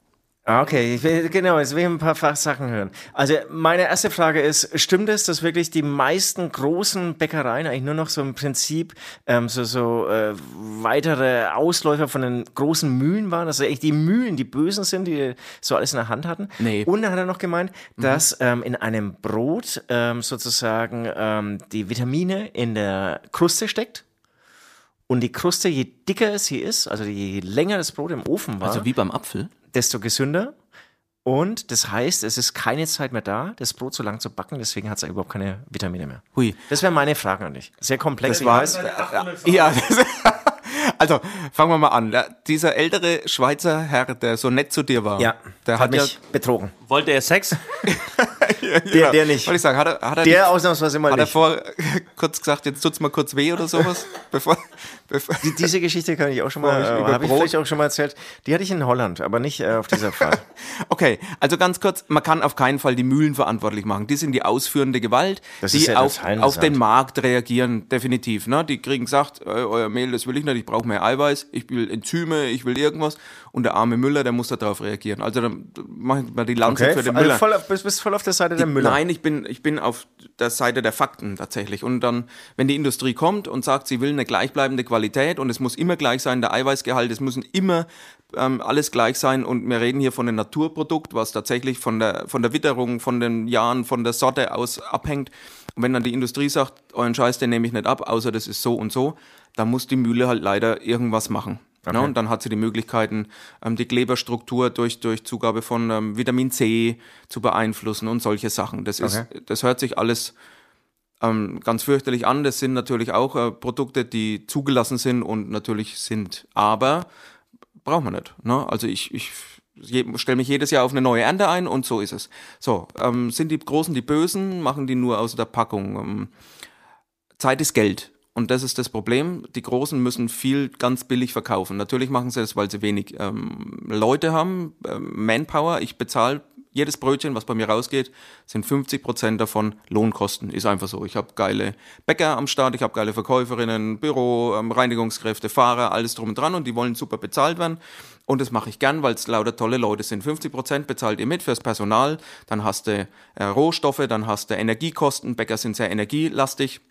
S2: Ah, okay, ich will, genau, jetzt will ich ein paar Fach- Sachen hören. Also meine erste Frage ist, stimmt es, dass wirklich die meisten großen Bäckereien eigentlich nur noch so im Prinzip ähm, so, so äh, weitere Ausläufer von den großen Mühlen waren, dass eigentlich die Mühlen die Bösen sind, die so alles in der Hand hatten?
S5: Nee.
S2: Und dann hat er noch gemeint, dass ähm, in einem Brot ähm, sozusagen ähm, die Vitamine in der Kruste steckt. Und die Kruste, je dicker sie ist, also je länger das Brot im Ofen war,
S5: Also wie beim Apfel.
S2: Desto gesünder. Und das heißt, es ist keine Zeit mehr da, das Brot so lang zu backen, deswegen hat es überhaupt keine Vitamine mehr.
S5: Hui.
S2: Das wäre meine Frage an dich. Sehr komplex.
S5: Das war
S2: ich weiß.
S5: Ja, das, also fangen wir mal an. Dieser ältere Schweizer Herr, der so nett zu dir war,
S2: Ja,
S5: der
S2: hat
S5: hat, ja,
S2: mich betrogen.
S3: Wollte er Sex?
S2: Der, der nicht.
S5: Wollte ich sagen, hat er, hat er,
S2: Der ausnahmsweise mal
S5: hat er
S2: nicht.
S5: vor kurz gesagt, jetzt tut's mal kurz weh oder sowas, bevor, bevor
S2: Die, diese Geschichte kann ich auch schon mal, äh, habe ich vielleicht auch schon mal erzählt. Die hatte ich in Holland, aber nicht äh, auf dieser Fahrt.
S5: Okay, also ganz kurz, man kann auf keinen Fall die Mühlen verantwortlich machen. Die sind die ausführende Gewalt,
S2: Das
S5: die
S2: ja
S5: auf, auf den. Markt reagieren, definitiv. Ne? Die kriegen gesagt, äh, euer Mehl, das will ich nicht, ich brauche mehr Eiweiß, ich will Enzyme, ich will irgendwas. Und der arme Müller, der muss darauf reagieren. Also dann mach ich mal die Lanze
S2: Okay,
S5: für den
S2: also
S5: Müller.
S2: voll auf, bist, bist voll auf der Seite der Müller.
S5: Nein, ich bin, ich bin auf der Seite der Fakten tatsächlich. Und dann, wenn die Industrie kommt und sagt, sie will eine gleichbleibende Qualität und es muss immer gleich sein, der Eiweißgehalt, es müssen immer ähm, alles gleich sein. Und wir reden hier von einem Naturprodukt, was tatsächlich von der, von der Witterung, von den Jahren, von der Sorte aus abhängt. Und wenn dann die Industrie sagt, euren Scheiß, den nehme ich nicht ab, außer das ist so und so, dann muss die Mühle halt leider irgendwas machen. Ne? Und dann hat sie die Möglichkeiten, ähm, die Kleberstruktur durch, durch Zugabe von ähm, Vitamin C zu beeinflussen und solche Sachen. Das, ist, das hört sich alles ähm, ganz fürchterlich an. Das sind natürlich auch äh, Produkte, die zugelassen sind und natürlich sind. Aber braucht man nicht. Ne? Also ich, ich stelle mich jedes Jahr auf eine neue Ernte ein und so ist es. So, ähm, sind die Großen die Bösen, machen die nur aus der Packung. Ähm, Zeit ist Geld. Und das ist das Problem. Die Großen müssen viel ganz billig verkaufen. Natürlich machen sie das, weil sie wenig ähm, Leute haben, ähm, Manpower. Ich bezahle jedes Brötchen, was bei mir rausgeht, sind 50 Prozent davon Lohnkosten. Ist einfach so. Ich habe geile Bäcker am Start, ich habe geile Verkäuferinnen, Büro, ähm, Reinigungskräfte, Fahrer, alles drum und dran und die wollen super bezahlt werden. Und das mache ich gern, weil es lauter tolle Leute sind. 50 Prozent bezahlt ihr mit fürs Personal, dann hast du äh, Rohstoffe, dann hast du Energiekosten. Bäcker sind sehr energielastig.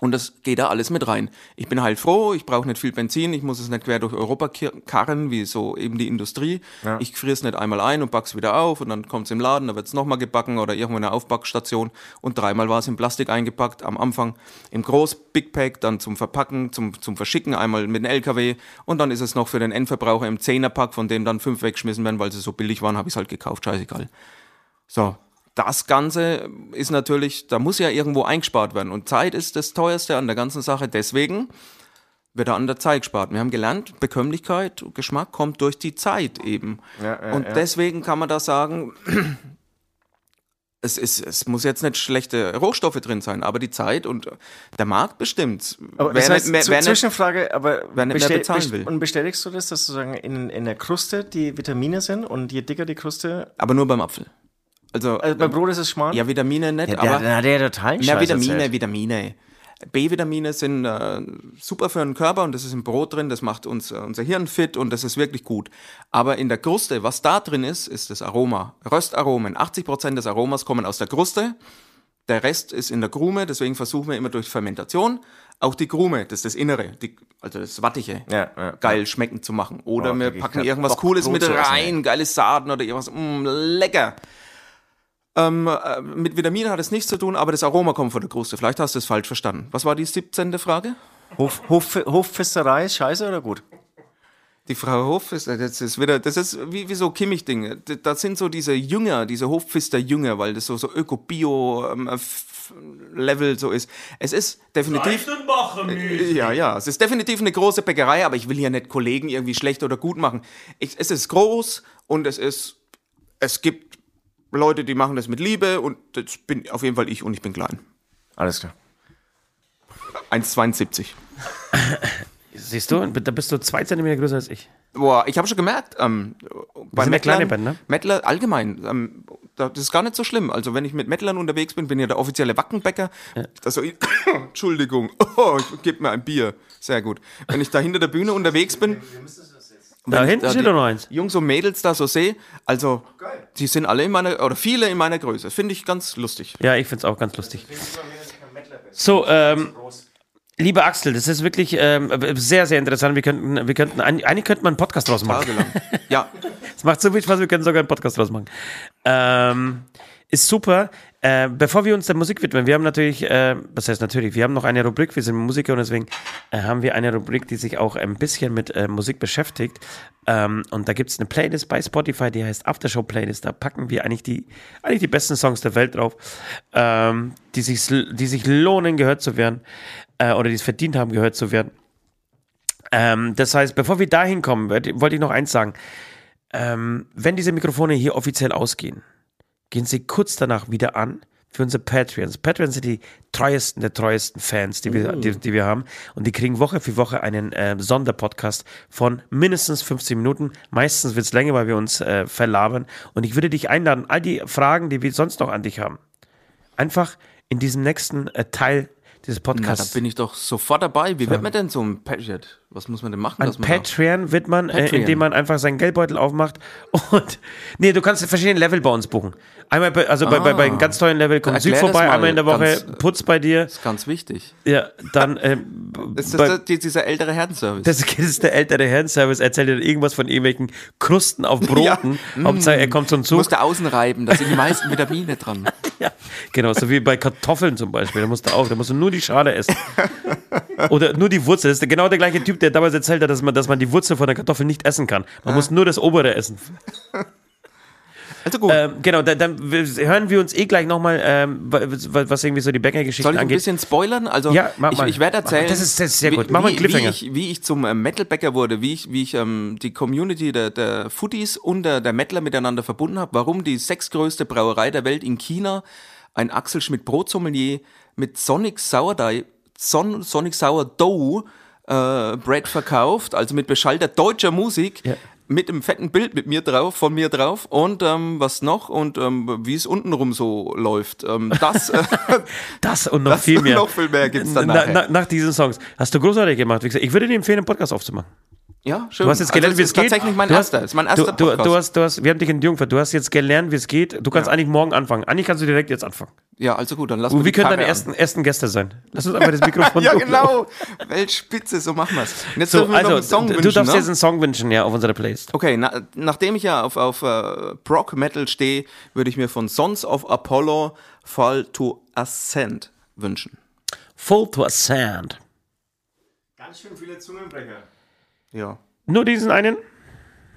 S5: Und das geht da alles mit rein. Ich bin halt froh, ich brauche nicht viel Benzin, ich muss es nicht quer durch Europa karren, wie so eben die Industrie. Ich friere es nicht einmal ein und back's wieder auf und dann kommt's im Laden, dann wird's nochmal gebacken oder irgendwo in einer Aufbackstation und dreimal war es in Plastik eingepackt, am Anfang im Groß Big Pack, dann zum Verpacken, zum, zum Verschicken, einmal mit dem LKW und dann ist es noch für den Endverbraucher im Zehnerpack, von dem dann fünf weggeschmissen werden, weil sie so billig waren, habe ich halt gekauft, scheißegal. So, das Ganze ist natürlich, da muss ja irgendwo eingespart werden. Und Zeit ist das teuerste an der ganzen Sache. Deswegen wird da an der Zeit gespart. Wir haben gelernt, Bekömmlichkeit, Geschmack kommt durch die Zeit eben.
S2: Ja, ja,
S5: und
S2: ja.
S5: deswegen kann man da sagen, es, ist, es muss jetzt nicht schlechte Rohstoffe drin sein, aber die Zeit und der Markt bestimmt.
S2: Aber
S5: Wer
S2: das heißt,
S5: nicht wer nicht-
S2: Zwischenfrage, aber
S5: wer nicht mehr bezahlen will.
S2: Und bestätigst du das, dass sozusagen in, in der Kruste die Vitamine sind und je dicker die Kruste,
S5: aber nur beim Apfel. Also,
S2: also beim Brot ist es Schmarrn?
S5: ja, Vitamine nicht,
S2: ja,
S5: aber
S2: der, der, der
S5: Ja,
S2: Scheiß
S5: Vitamine,
S2: erzählt.
S5: Vitamine. B-Vitamine sind äh, super für den Körper und das ist im Brot drin, das macht uns, äh, unser Hirn fit und das ist wirklich gut. Aber in der Kruste, was da drin ist, ist das Aroma. Röstaromen. 80% des Aromas kommen aus der Kruste. Der Rest ist in der Krume, deswegen versuchen wir immer durch Fermentation auch die Krume, das ist das Innere, die, also das Wattige,
S2: Ja, ja.
S5: geil schmecken zu machen. Oder
S2: Boah,
S5: wir packen irgendwas Cooles
S2: Brot
S5: mit
S2: zu essen,
S5: rein, geile Saaten oder irgendwas, mm, lecker. Ähm, äh, mit Vitaminen hat es nichts zu tun, aber das Aroma kommt von der Kruste. Vielleicht hast du es falsch verstanden. Was war die 17. Frage?
S2: Hof, Hof, Hofpfisterei ist scheiße oder gut?
S5: Die Frau Hof ist, das ist wieder, das ist wie, wie so Kimmich-Dinge. Das sind so diese Jünger, diese Hofpfister-Jünger, weil das so, so Öko-Bio-Level so ist. Es ist definitiv. Ja, ja, es ist definitiv eine große Bäckerei, aber ich will hier nicht Kollegen irgendwie schlecht oder gut machen. Ich, es ist groß und es ist, es gibt Leute, die machen das mit Liebe und das bin auf jeden Fall ich und ich bin klein.
S2: Alles klar.
S5: 1,72.
S3: Siehst du, da bist du zwei Zentimeter größer als ich.
S5: Boah, ich habe schon gemerkt, ähm, bei
S3: sind ja kleine
S5: Mettlern,
S3: Band, ne?
S5: Mettler allgemein, ähm, da- das ist gar nicht so schlimm. Also wenn ich mit Mettlern unterwegs bin, bin ja der offizielle Wackenbäcker. Das so, Entschuldigung, oh, gib mir ein Bier. Sehr gut. Wenn ich da hinter der Bühne unterwegs bin,
S3: Da hinten
S5: da
S3: steht
S5: die
S3: doch noch eins.
S5: Jungs und Mädels da so sehe, also die sind alle in meiner, oder viele in meiner Größe. Finde ich ganz lustig.
S3: Ja, ich finde es auch ganz lustig. So, ähm, lieber Axel, das ist wirklich ähm, sehr, sehr interessant. Wir könnten, wir könnten, eigentlich könnte man einen Podcast draus machen.
S5: Tagelang. ja,
S3: Es macht so viel Spaß, wir können sogar einen Podcast draus machen. Ähm, ist super. Äh, bevor wir uns der Musik widmen, wir haben natürlich, äh, was heißt natürlich, wir haben noch eine Rubrik, wir sind Musiker und deswegen äh, haben wir eine Rubrik, die sich auch ein bisschen mit äh, Musik beschäftigt. Ähm, und da gibt es eine Playlist bei Spotify, die heißt Aftershow Playlist. Da packen wir eigentlich die, eigentlich die besten Songs der Welt drauf, ähm, die, sich, die sich lohnen, gehört zu werden äh, oder die es verdient haben, gehört zu werden. Ähm, das heißt, bevor wir dahin kommen, wollte ich noch eins sagen. Ähm, wenn diese Mikrofone hier offiziell ausgehen, gehen sie kurz danach wieder an für unsere Patreons. Patreons sind die treuesten der treuesten Fans, die wir, die, die wir haben. Und die kriegen Woche für Woche einen äh, Sonderpodcast von mindestens 15 Minuten. Meistens wird es länger, weil wir uns äh, verlabern. Und ich würde dich einladen, all die Fragen, die wir sonst noch an dich haben, einfach in diesem nächsten äh, Teil dieses
S5: na, da bin ich doch sofort dabei. Wie wird man denn so ein Patriot? Was muss man denn machen? Da-
S3: Patreon wird man, äh,
S5: Patreon.
S3: indem man einfach seinen Geldbeutel aufmacht und nee, du kannst verschiedene Level bei uns buchen. Einmal bei, also bei, bei, bei einem ganz tollen Level kommt Süd
S5: Erklär das
S3: vorbei,
S5: mal
S3: einmal in der Woche
S5: ganz, äh,
S3: Putz bei dir.
S5: Das ist ganz wichtig.
S3: Ja, dann ähm,
S5: Ist das
S3: bei,
S5: der, die- dieser ältere Herrenservice?
S3: das ist der ältere Herrenservice, erzählt dir irgendwas von irgendwelchen Krusten auf Broten. Hauptsache, er kommt zum
S5: Du musst
S3: Zug.
S5: da außen reiben, da sind die meisten Vitamine dran.
S3: Ja, genau, so wie bei Kartoffeln zum Beispiel. Da musst du auch, da musst du nur die Schale essen. Oder nur die Wurzel. Das ist genau der gleiche Typ, der damals erzählt hat, dass man, dass man die Wurzel von der Kartoffel nicht essen kann. Man muss nur das obere essen.
S5: Also gut.
S3: Ähm, genau, dann, dann hören wir uns eh gleich nochmal, ähm, was, irgendwie so die Bäckergeschichten
S5: Soll ich ein
S3: angeht.
S5: bisschen spoilern? Also
S3: Ja, mach
S5: ich,
S3: mal.
S5: ich werde erzählen,
S3: Das ist- das ist sehr
S5: wie-
S3: gut. Mach mal einen
S5: wie,
S3: Cliffhanger.
S5: Wie ich, wie ich zum äh, Metalbäcker wurde, wie ich, wie ich ähm, die Community der, der Foodies und der, der Mettler miteinander verbunden habe, warum die sechstgrößte Brauerei der Welt in China ein Axel Schmidt Brotsommelier mit Sonic Sourdough, Son, Sonic Sourdough äh, Bread verkauft, also mit beschallter deutscher Musik.
S3: Ja.
S5: Mit einem fetten Bild mit mir drauf, von mir drauf und ähm, was noch und ähm, wie es untenrum so läuft. Ähm, das, äh,
S3: Das und noch
S5: Das
S3: viel mehr.
S5: noch viel mehr gibt's dann
S3: Na,
S5: nachher.
S3: na, nach diesen Songs. Hast du großartig gemacht. Wie gesagt, ich würde dir empfehlen, einen Podcast aufzumachen.
S5: Ja, schön.
S3: Du hast jetzt gelernt,
S5: also
S3: wie
S5: es
S3: es
S5: ist
S3: geht.
S5: tatsächlich mein
S3: du
S5: erster.
S3: Hast,
S5: Das ist mein erster
S3: du,
S5: Podcast.
S3: du hast, du hast, wir haben dich in Jungfurt. Du hast jetzt gelernt, wie es geht. Du kannst eigentlich morgen anfangen. Eigentlich kannst du direkt jetzt anfangen.
S5: ja, also gut, dann lass
S3: wir
S5: die
S3: können deine ersten, ersten Gäste sein. Lass uns einfach das Mikrofon
S5: Ja, genau. Weltspitze, so machen wir's. Und jetzt
S3: So,
S5: dürfen wir noch
S3: also,
S5: einen Song
S3: du,
S5: wünschen,
S3: du darfst
S5: ne?
S3: jetzt einen Song wünschen, ja, auf unserer Playlist.
S5: Okay, na, nachdem ich ja auf, auf äh, Brock Metal stehe, würde ich mir von Sons of Apollo Fall to Ascend wünschen.
S3: Full to a Sand.
S2: Ganz schön viele Zungenbrecher.
S5: Ja.
S3: Nur diesen einen?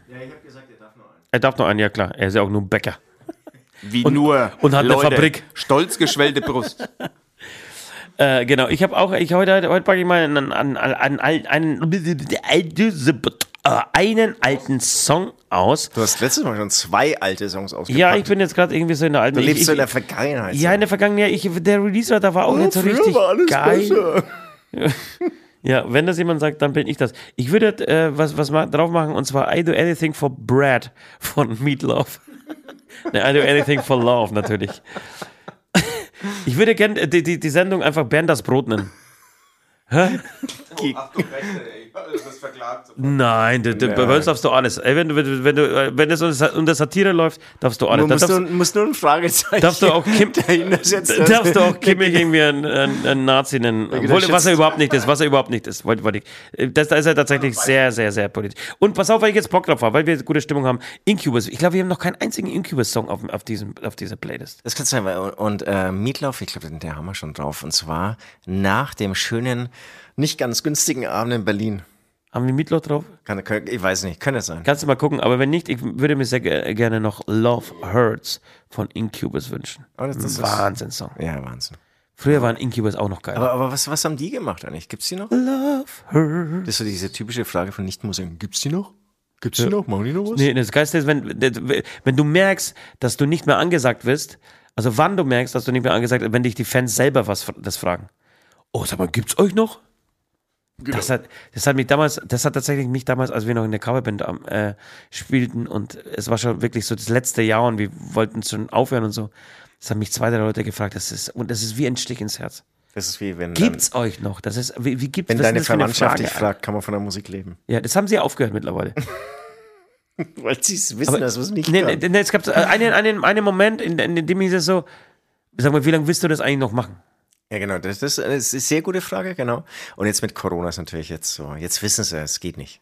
S2: Ja, ich habe gesagt, ihr darf nur einen.
S3: Er darf nur einen, ja klar. Er ist ja auch nur ein Bäcker.
S5: Wie
S3: Und-
S5: nur.
S3: und hat eine Fabrik.
S5: Stolz geschwellte Brust.
S3: Äh, genau, ich habe auch, ich heute, heute packe ich mal einen, einen, einen, einen, einen, einen alten Song aus.
S2: Du hast letztes Mal schon zwei alte Songs ausgepackt.
S3: Ja, ich bin jetzt gerade irgendwie so in der alten.
S2: Du lebst
S3: ich,
S2: so in der Vergangenheit.
S3: Ja, in der Vergangenheit, ich, der Release da war auch nicht so richtig
S2: war alles
S3: geil.
S2: besser.
S3: Ja, wenn das jemand sagt, dann bin ich das. Ich würde äh, was, was ma drauf machen und zwar I Do Anything for Brad von Meatloaf. ne, I Do Anything for Love natürlich. Ich würde gerne die, die, die Sendung einfach Bernd das Brot nennen.
S5: Das verklagt.
S3: Nein, du, du, bei uns darfst du alles. Ey, wenn, du, wenn, du- wenn, du, äh, wenn das unter unter Satire läuft, darfst du alles.
S2: Du musst,
S3: darfst,
S2: nur, musst nur ein Fragezeichen
S3: darfst du auch Kim,
S2: dahinter setzen.
S3: darfst du auch Kimmich irgendwie einen, einen, einen Nazi nennen. Obwohl, was er überhaupt nicht ist, was er überhaupt nicht ist. Wollte, wollte ich. Das, da ist er tatsächlich sehr, sehr, sehr politisch. Und pass auf, weil ich jetzt Bock drauf habe, weil wir gute Stimmung haben. Incubus. Ich glaube, wir haben noch keinen einzigen Incubus-Song auf, auf, diesem, auf dieser Playlist.
S2: Das kann sein. weil- Und äh, Meatloaf, ich glaube, den haben wir schon drauf. Und zwar nach dem schönen, nicht ganz günstigen Abend in Berlin.
S3: Haben wir Meatloaf drauf?
S2: Kann, kann, ich weiß nicht, könnte sein.
S3: Kannst du mal gucken. Aber wenn nicht, ich würde mir sehr ge- gerne noch Love Hurts von Incubus wünschen.
S2: Oh, das- das
S3: Wahnsinn-Song.
S2: Ja, Wahnsinn.
S3: Früher waren Incubus auch noch geil.
S2: Aber, aber was, was haben die gemacht eigentlich? Gibt's die noch?
S3: Love Hurts.
S2: Das ist so diese typische Frage von Nichtmusikern. Gibt's die noch? Gibt's die noch? Machen die noch was?
S3: Nee, das Geilste ist, wenn, wenn du merkst, dass du nicht mehr angesagt wirst, also wann du merkst, dass du nicht mehr angesagt wirst, wenn dich die Fans selber was das fragen. Oh, sag mal, gibt's euch noch? Das, hat, das hat mich damals, das hat tatsächlich mich damals, als wir noch in der Coverband äh, spielten und es war schon wirklich so das letzte Jahr und wir wollten schon aufhören und so. Das haben mich zwei, drei Leute gefragt, das ist, und das ist wie ein Stich ins Herz.
S2: Das ist wie wenn,
S3: Gibt's euch noch? Das ist, wie, wie gibt's
S2: wenn deine Verwandtschaft dich fragt, kann man von der Musik leben.
S3: Ja, das haben sie aufgehört mittlerweile.
S2: Weil sie es wissen, dass man es nicht
S3: nee, nee, nee, es gab so einen, einen, einen Moment, in, in dem ich das so, sag mal, wie lange willst du das eigentlich noch machen?
S2: Ja, genau. Das, das ist eine sehr gute Frage, genau. Und jetzt mit Corona ist natürlich jetzt so. Jetzt wissen sie, es geht nicht.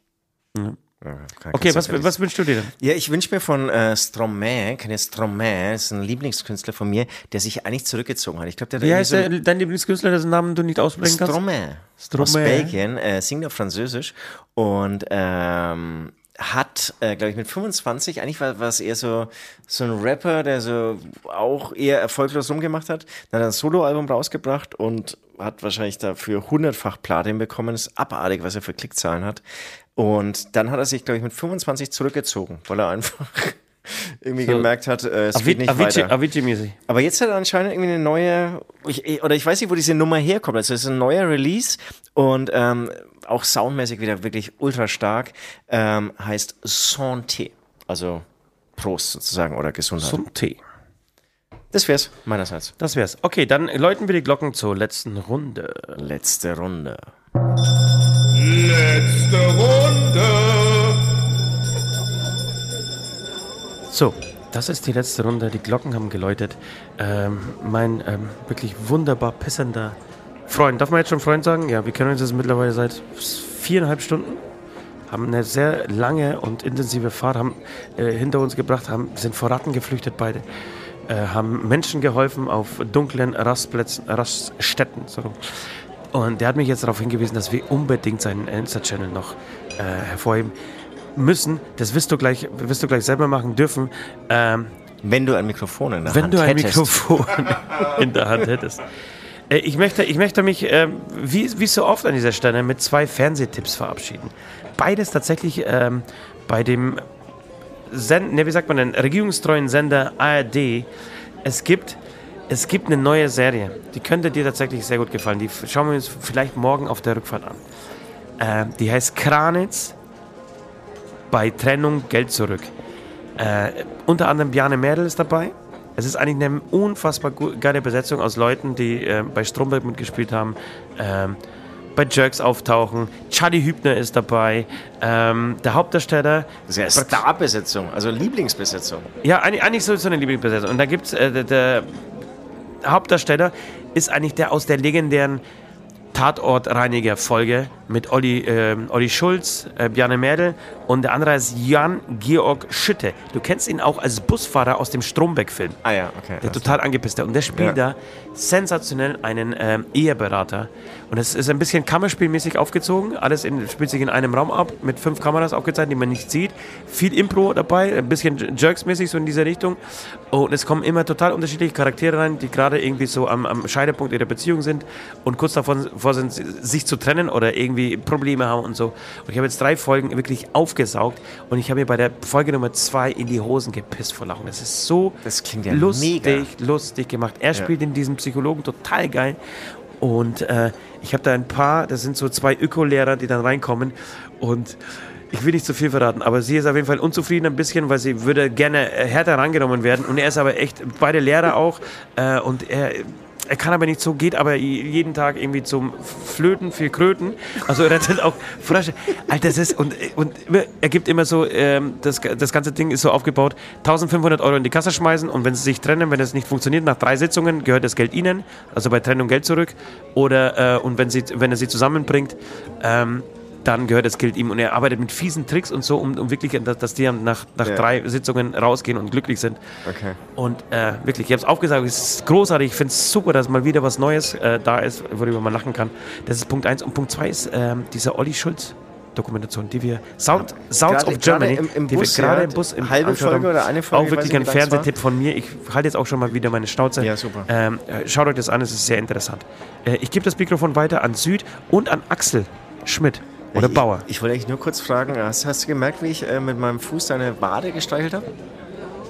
S2: Ja, kann-
S3: Okay, was, was wünschst du dir denn?
S2: Ja, ich wünsche mir von äh, Stromae, ihr Stromae, ist ein Lieblingskünstler von mir, der sich eigentlich zurückgezogen hat. Ich glaube, der
S3: Wie heißt
S2: so
S3: der, dein Lieblingskünstler, dessen Namen du nicht aussprechen kannst?
S2: Stromae.
S3: Stromae.
S2: Aus Belgien, äh, singt auf Französisch und ähm, hat, äh, glaube ich, mit 25, eigentlich war, war es eher so, so ein Rapper, der so auch eher erfolglos rumgemacht hat. Dann hat ein Soloalbum rausgebracht und hat wahrscheinlich dafür hundertfach Platin bekommen. Ist abartig, was er für Klickzahlen hat. Und dann hat er sich, glaube ich, mit 25 zurückgezogen, weil er einfach irgendwie gemerkt hat, äh, es geht
S3: Avicii-
S2: nicht
S3: Avicii-
S2: weiter.
S3: Avicii-mäßig.
S2: Aber jetzt hat er anscheinend irgendwie eine neue, ich, oder ich weiß nicht, wo diese Nummer herkommt. Also es ist ein neuer Release und ähm, auch soundmäßig wieder wirklich ultra stark. Ähm, heißt Santé, also Prost sozusagen oder Gesundheit.
S3: Tee.
S2: das wär's meinerseits.
S3: Das wär's. Okay, dann läuten wir die Glocken zur letzten Runde.
S2: Letzte Runde.
S1: Letzte Runde.
S3: So, das ist die letzte Runde. Die Glocken haben geläutet. Ähm, mein ähm, wirklich wunderbar pissender Freund. Darf man jetzt schon Freund sagen? Ja, wir kennen uns jetzt mittlerweile seit viereinhalb Stunden. Haben eine sehr lange und intensive Fahrt haben, äh, hinter uns gebracht, haben, sind vor Ratten geflüchtet beide. Äh, haben Menschen geholfen auf dunklen Rastplätzen, Raststätten. So. Und der hat mich jetzt darauf hingewiesen, dass wir unbedingt seinen Insta-Channel noch äh, hervorheben müssen. Das wirst du gleich, wirst du gleich selber machen dürfen. Ähm,
S2: Wenn du ein Mikrofon in der
S3: wenn
S2: Hand
S3: du ein
S2: hättest.
S3: Mikrofon in der Hand hättest. Äh, Ich möchte, ich möchte mich, ähm, wie, wie so oft an dieser Stelle, mit zwei Fernsehtipps verabschieden. Beides tatsächlich ähm, bei dem Send, ne, wie sagt man denn, regierungstreuen Sender ARD. Es gibt, es gibt eine neue Serie, die könnte dir tatsächlich sehr gut gefallen. Die schauen wir uns vielleicht morgen auf der Rückfahrt an. Äh, die heißt Kranitz bei Trennung Geld zurück. Äh, unter anderem Bjarne Mädel ist dabei. Es ist eigentlich eine unfassbar geile Besetzung aus Leuten, die äh, bei Stromberg mitgespielt haben, ähm, bei Jerks auftauchen. Charlie Hübner ist dabei. Ähm, der Hauptdarsteller.
S2: Das ist ja Starbesetzung, also Lieblingsbesetzung.
S3: Ja, eigentlich, eigentlich so so eine Lieblingsbesetzung. Und da gibt es, äh, der, der Hauptdarsteller ist eigentlich der aus der legendären Tatortreiniger-Folge mit Olli, äh, Olli Schulz, äh, Bjarne Mädel und der andere ist Jan-Georg Schütte. Du kennst ihn auch als Busfahrer aus dem Stromberg-Film.
S2: Ah ja, okay.
S3: Der total angepisst ist. Und der spielt
S2: Ja.
S3: da sensationell einen ähm, Eheberater. Und es ist ein bisschen kammerspielmäßig aufgezogen. Alles in, spielt sich in einem Raum ab, mit fünf Kameras aufgezeichnet, die man nicht sieht. Viel Impro dabei, ein bisschen Jerks-mäßig so in dieser Richtung. Und es kommen immer total unterschiedliche Charaktere rein, die gerade irgendwie so am, am Scheidepunkt ihrer Beziehung sind und kurz davor vor sind, sich zu trennen oder irgendwie Probleme haben und so. Und ich habe jetzt drei Folgen wirklich aufgesaugt und ich habe mir bei der Folge Nummer zwei in die Hosen gepisst vor Lachen. Das ist so
S2: Das klingt ja
S3: lustig,
S2: mega.
S3: lustig gemacht. Er spielt in diesem Psychologen total geil. Und äh, ich habe da ein paar, das sind so zwei Öko-Lehrer, die dann reinkommen. Und ich will nicht zu viel verraten, aber sie ist auf jeden Fall unzufrieden ein bisschen, weil sie würde gerne äh, härter rangenommen werden. Und er ist aber echt, beide Lehrer auch. Äh, und er, er kann aber nicht so, geht aber jeden Tag irgendwie zum Flöten, viel Kröten. Also er rettet auch Frösche. Alter, das ist, und, und er gibt immer so, ähm, das, das ganze Ding ist so aufgebaut, 1500 Euro in die Kasse schmeißen und wenn sie sich trennen, wenn es nicht funktioniert, nach drei Sitzungen gehört das Geld ihnen, also bei Trennung Geld zurück. Oder, äh, und wenn, sie, wenn er sie zusammenbringt, ähm, dann gehört das Geld ihm und er arbeitet mit fiesen Tricks und so, um, um wirklich, dass, dass die dann nach, nach
S2: Ja.
S3: drei Sitzungen rausgehen und glücklich sind.
S2: Okay.
S3: Und äh, wirklich, ich habe es aufgesagt, es ist großartig. Ich finde es super, dass mal wieder was Neues äh, da ist, worüber man lachen kann. Das ist Punkt eins. Und Punkt zwei ist ähm, diese Olli Schulz. Dokumentation, die wir Sound, Sounds
S2: Gerade-
S3: of Germany,
S2: im- im
S3: die
S2: Bus,
S3: wir gerade
S2: ja,
S3: im Bus im
S2: halbe Folge
S3: haben.
S2: oder eine Folge,
S3: auch wirklich ein. Fernsehtipp von mir. Ich halte jetzt auch schon mal wieder meine Schnauze.
S2: Ja, super.
S3: Ähm, äh, schaut euch das an, es ist sehr interessant. Äh, ich gebe das Mikrofon weiter an Süd und an Axel Schmidt oder
S2: ich,
S3: Bauer.
S2: Ich, ich wollte eigentlich nur kurz fragen, hast, hast du gemerkt, wie ich äh, mit meinem Fuß deine Wade gestreichelt habe?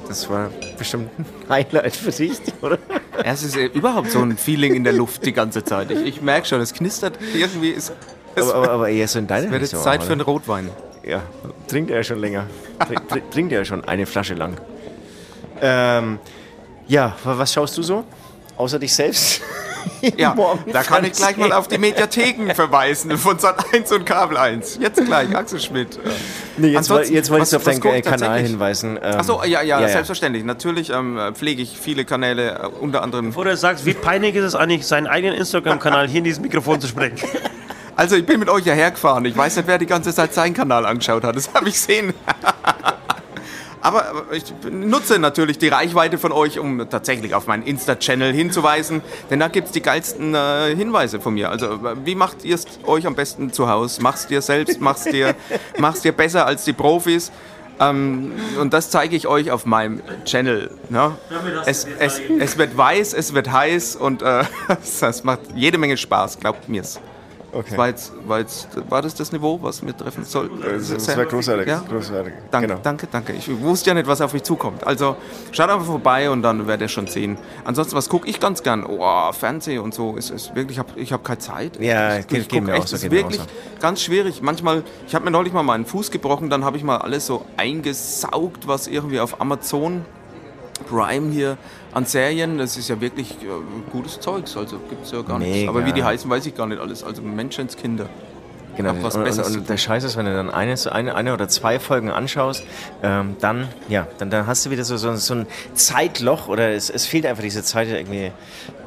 S2: Das war bestimmt ein Highlight für dich, oder?
S5: Es ist äh, überhaupt so ein Feeling in der Luft die ganze Zeit. Ich, ich merke schon, es knistert. Irgendwie ist. Es
S2: Aber, aber, aber eher so in deiner
S5: wird jetzt Zeit
S2: auch,
S5: für einen Rotwein.
S2: Ja, trinkt er ja schon länger. Trink, trink, trinkt er ja schon eine Flasche lang. Ähm, ja, wa- was schaust du so? Außer dich selbst?
S5: Ja, da kann ich gleich mal auf die Mediatheken verweisen von Sat 1 und Kabel 1. Jetzt gleich, Axel Schmidt.
S2: Nee, jetzt,
S5: Ansonsten,
S2: jetzt wollte ich auf deinen äh, Kanal hinweisen. Ähm,
S5: Achso, ja, ja, selbstverständlich. Natürlich ähm, pflege ich viele Kanäle, äh, unter anderem.
S3: Bevor du sagst, wie peinlich ist es eigentlich, seinen eigenen Instagram-Kanal hier in dieses Mikrofon zu sprechen?
S5: Also, ich bin mit euch ja hergefahren. Ich weiß nicht, wer die ganze Zeit seinen Kanal angeschaut hat. Das habe ich gesehen. Aber ich nutze natürlich die Reichweite von euch, um tatsächlich auf meinen Insta-Channel hinzuweisen. Denn da gibt es die geilsten äh, Hinweise von mir. Also, wie macht ihr es euch am besten zu Hause? Machst dir selbst, machst dir, machst dir besser als die Profis. Ähm, und das zeige ich euch auf meinem Channel. Ne? Es, es, es wird weiß, es wird heiß und äh, das macht jede Menge Spaß, glaubt mir's.
S2: Okay.
S5: War, jetzt, war, jetzt, war das das Niveau, was wir treffen sollten?
S2: Das, das war großartig.
S5: Ja?
S2: großartig.
S5: Danke,
S2: Genau.
S5: danke, danke. Ich wusste ja nicht, was auf mich zukommt. Also schaut einfach vorbei und dann werdet ihr schon sehen. Ansonsten, was gucke ich ganz gern? Oh, Fernsehen und so. Ist, ist wirklich, ich habe ich hab keine Zeit.
S2: Ja,
S5: ich, ich
S2: geht
S5: guck
S2: mir auch
S5: echt,
S2: so,
S5: ist wirklich ganz schwierig. Manchmal, ich habe mir neulich mal meinen Fuß gebrochen, dann habe ich mal alles so eingesaugt, was irgendwie auf Amazon Prime hier an Serien, das ist ja wirklich äh, gutes Zeugs, also gibt es ja gar nichts.
S2: Mega.
S5: Aber wie die heißen, weiß ich gar nicht alles. Also Menschenskinder.
S2: Genau,
S5: was
S2: und,
S5: Besseres
S2: und der Scheiß ist, wenn du dann eine, eine, eine oder zwei Folgen anschaust, ähm, dann, ja, dann, dann hast du wieder so, so, so ein Zeitloch oder es, es fehlt einfach diese Zeit irgendwie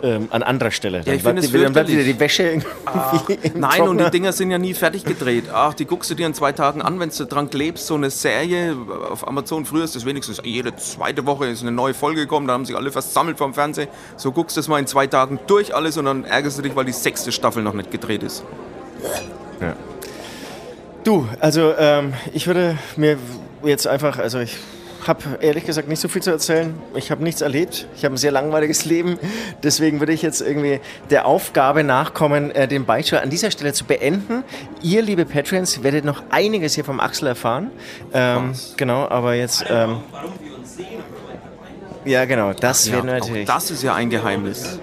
S2: ähm, an anderer Stelle. Dann,
S5: ich finde
S2: bleibt,
S5: es
S2: dann bleibt wieder die Wäsche irgendwie im
S5: Nein, und die
S2: Trockner.
S5: Dinger sind ja nie fertig gedreht. Ach, die guckst du dir in zwei Tagen an, wenn du dran klebst. So eine Serie auf Amazon, früher ist das wenigstens jede zweite Woche ist eine neue Folge gekommen, da haben sich alle versammelt vom Fernsehen. So guckst du das mal in zwei Tagen durch alles und dann ärgerst du dich, weil die sechste Staffel noch nicht gedreht ist.
S2: Du, also ähm, ich würde mir jetzt einfach, also ich habe ehrlich gesagt nicht so viel zu erzählen. Ich habe nichts erlebt. Ich habe ein sehr langweiliges Leben. Deswegen würde ich jetzt irgendwie der Aufgabe nachkommen, äh, den Beitrag an dieser Stelle zu beenden. Ihr, liebe Patrons, werdet noch einiges hier vom Axel erfahren. Ähm, genau, aber jetzt... Ähm, ja, genau, das werden wir
S5: auch
S2: natürlich...
S5: das ist ja ein Geheimnis.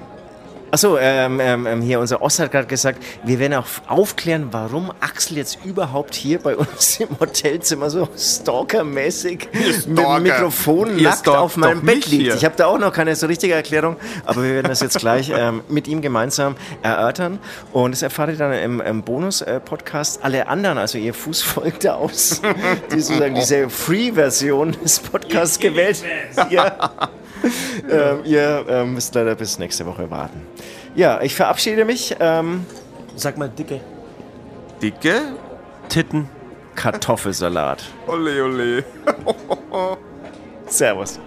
S2: Achso, ähm, ähm, ähm, hier unser Ost hat gerade gesagt, wir werden auch aufklären, warum Axel jetzt überhaupt hier bei uns im Hotelzimmer so stalkermäßig mit dem
S5: Stalker.
S2: Mikrofon
S5: Ihr
S2: nackt auf meinem Bett liegt.
S5: hier.
S2: Ich habe da auch noch keine so richtige Erklärung, aber wir werden das jetzt gleich ähm, mit ihm gemeinsam erörtern. Und das erfahrt ihr dann im, im Bonus-Podcast. Alle anderen, also ihr Fuß folgt da aus, die sozusagen diese Free-Version des Podcasts gewählt. Ja. ähm, ihr ähm, müsst leider bis nächste Woche warten. Ja, ich verabschiede mich. Ähm,
S3: Sag mal dicke.
S5: Dicke?
S3: Titten.
S2: Kartoffelsalat.
S5: Ole, ole.
S2: Servus.